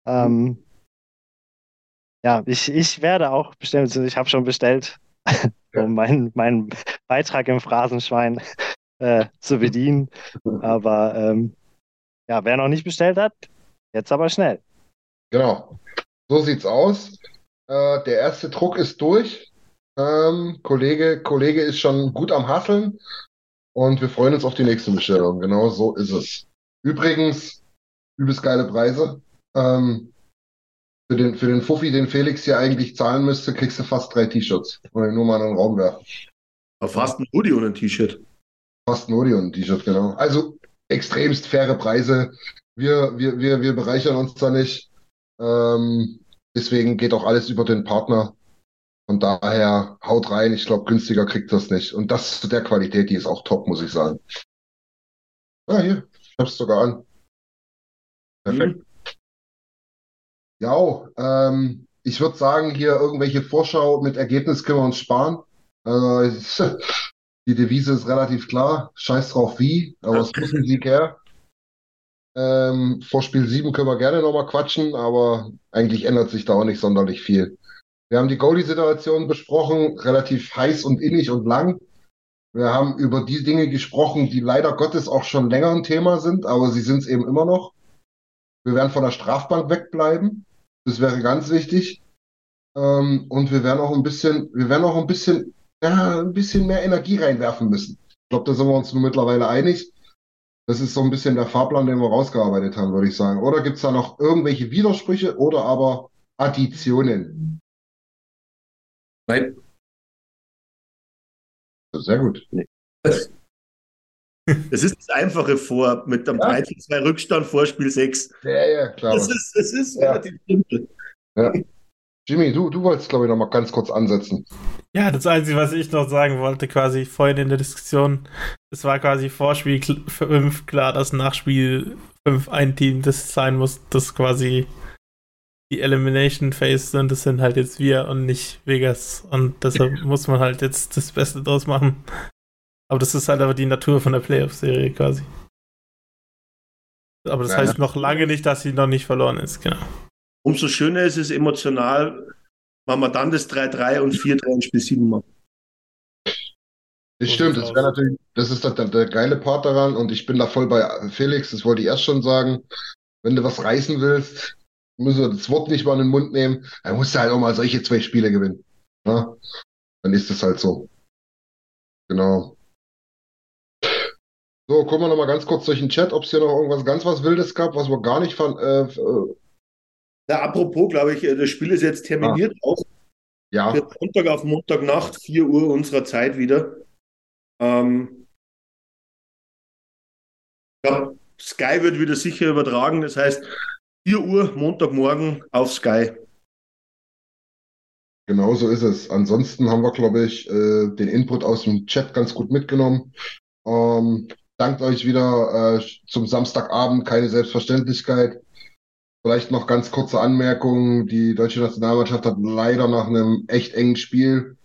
D: Ähm, ja, ich, ich werde auch bestellen, ich habe schon bestellt, (laughs) um meinen mein Beitrag im Phrasenschwein äh, zu bedienen. Aber ähm, ja, wer noch nicht bestellt hat, jetzt aber schnell.
C: Genau. So sieht's aus. Äh, der erste Druck ist durch. Ähm, Kollege, Kollege ist schon gut am Hasseln und wir freuen uns auf die nächste Bestellung. Genau so ist es. Übrigens, übelst geile Preise. Ähm, für den, für den Fuffi, den Felix hier eigentlich zahlen müsste, kriegst du fast drei T-Shirts. Wenn nur mal in den Raum werfen.
E: Aber fast ein Hoodie und ein T-Shirt.
C: Fast ein Hoodie und ein T-Shirt, genau. Also extremst faire Preise. Wir, wir, wir, wir bereichern uns da nicht. Ähm, deswegen geht auch alles über den Partner. Von daher haut rein, ich glaube, günstiger kriegt das nicht. Und das zu der Qualität, die ist auch top, muss ich sagen. Ah, hier, ich hab's sogar an. Perfekt. Mhm. Ja, ähm, ich würde sagen, hier irgendwelche Vorschau mit Ergebnis können wir uns sparen. Äh, (laughs) die Devise ist relativ klar. Scheiß drauf wie, aber es muss ein Sieg her. Ähm, vor Spiel 7 können wir gerne nochmal quatschen, aber eigentlich ändert sich da auch nicht sonderlich viel. Wir haben die Goalie-Situation besprochen, relativ heiß und innig und lang. Wir haben über die Dinge gesprochen, die leider Gottes auch schon länger ein Thema sind, aber sie sind es eben immer noch. Wir werden von der Strafbank wegbleiben. Das wäre ganz wichtig. Ähm, und wir werden auch ein bisschen, wir werden auch ein bisschen, ja, ein bisschen mehr Energie reinwerfen müssen. Ich glaube, da sind wir uns nun mittlerweile einig. Das ist so ein bisschen der Fahrplan, den wir rausgearbeitet haben, würde ich sagen. Oder gibt es da noch irgendwelche Widersprüche oder aber Additionen?
E: Nein.
C: Sehr gut. Nee.
E: Das ist das einfache Vor mit dem ja. 13-2 Rückstand vor Spiel 6.
C: Ja, ja, klar.
E: Das ist, das ist ja. relativ simpel.
C: Ja. Jimmy, du, du wolltest, glaube ich, noch mal ganz kurz ansetzen.
F: Ja, das Einzige, was ich noch sagen wollte, quasi vorhin in der Diskussion, es war quasi vor Spiel 5 klar, dass nach Spiel 5 ein Team das sein muss, das quasi die Elimination Phase sind. Das sind halt jetzt wir und nicht Vegas. Und deshalb muss man halt jetzt das Beste draus machen. Aber das ist halt aber die Natur von der Playoff-Serie quasi. Aber das ja, heißt noch lange nicht, dass sie noch nicht verloren ist, genau.
E: Umso schöner ist es emotional, wenn man dann das 3-3 und 4-3 in Spiel 7 macht.
C: Das stimmt, das wäre natürlich, das ist der, der, geile Part daran und ich bin da voll bei Felix, das wollte ich erst schon sagen. Wenn du was reißen willst, musst du das Wort nicht mal in den Mund nehmen, dann musst du halt auch mal solche zwei Spiele gewinnen. Ja? Dann ist es halt so. Genau. So, gucken wir noch mal ganz kurz durch den Chat, ob es hier noch irgendwas ganz was Wildes gab, was wir gar nicht fanden. Äh, äh,
E: ja, apropos, glaube ich, äh, das Spiel ist jetzt terminiert ah. auch.
C: Ja.
E: Montag auf Montagnacht, 4 Uhr unserer Zeit wieder. Ähm, ja, Sky wird wieder sicher übertragen, das heißt 4 Uhr Montagmorgen auf Sky.
C: Genau so ist es. Ansonsten haben wir, glaube ich, äh, den Input aus dem Chat ganz gut mitgenommen. Ähm, dankt euch wieder äh, zum Samstagabend, keine Selbstverständlichkeit. Vielleicht noch ganz kurze Anmerkung. Die deutsche Nationalmannschaft hat leider nach einem echt engen Spiel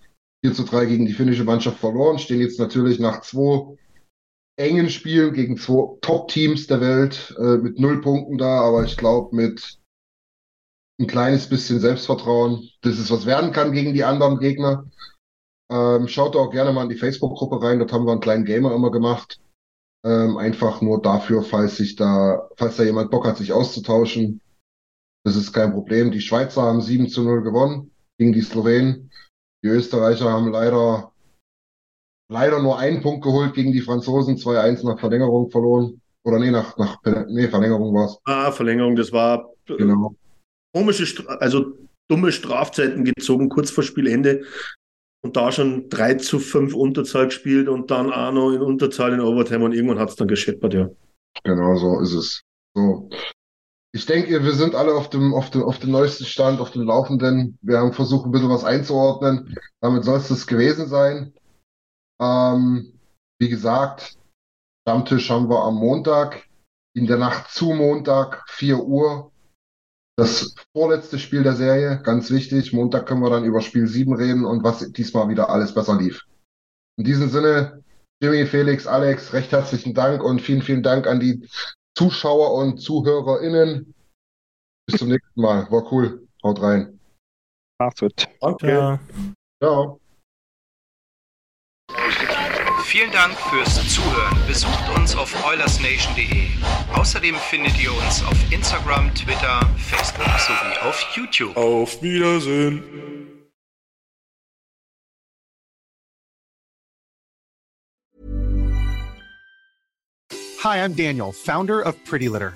C: 4 zu 3 gegen die finnische Mannschaft verloren, stehen jetzt natürlich nach zwei engen Spielen gegen zwei Top-Teams der Welt äh, mit null Punkten da, aber ich glaube mit ein kleines bisschen Selbstvertrauen, dass es was werden kann gegen die anderen Gegner. Ähm, schaut auch gerne mal in die Facebook-Gruppe rein, dort haben wir einen kleinen Gamer immer gemacht. Ähm, einfach nur dafür, falls sich da, falls da jemand Bock hat, sich auszutauschen. Das ist kein Problem. Die Schweizer haben 7 zu 0 gewonnen gegen die Slowenen. Die Österreicher haben leider, leider nur einen Punkt geholt gegen die Franzosen, 2-1 nach Verlängerung verloren. Oder nee, nach, nach nee, Verlängerung war es.
E: Ah, Verlängerung, das war
C: Genau.
E: komische, Stra also dumme Strafzeiten gezogen, kurz vor Spielende. Und da schon 3 zu 5 Unterzahl gespielt und dann auch noch in Unterzahl in Overtime und irgendwann hat es dann gescheppert, ja.
C: Genau, so ist es. So. Ich denke, wir sind alle auf dem, auf dem, auf dem neuesten Stand, auf dem Laufenden. Wir haben versucht, ein bisschen was einzuordnen. Damit soll es das gewesen sein. Ähm, wie gesagt, Stammtisch haben wir am Montag, in der Nacht zu Montag, 4 Uhr. Das vorletzte Spiel der Serie, ganz wichtig. Montag können wir dann über Spiel 7 reden und was diesmal wieder alles besser lief. In diesem Sinne, Jimmy, Felix, Alex, recht herzlichen Dank und vielen, vielen Dank an die Zuschauer und ZuhörerInnen. Bis zum nächsten Mal. War cool. Haut rein.
D: Macht's gut.
E: Danke.
F: Ja.
C: Ciao.
B: Vielen Dank fürs Zuhören. Besucht uns auf oilersnation.de. Außerdem findet ihr uns auf Instagram, Twitter, Facebook sowie auf YouTube.
E: Auf Wiedersehen.
G: Hi, I'm Daniel, founder of Pretty Litter.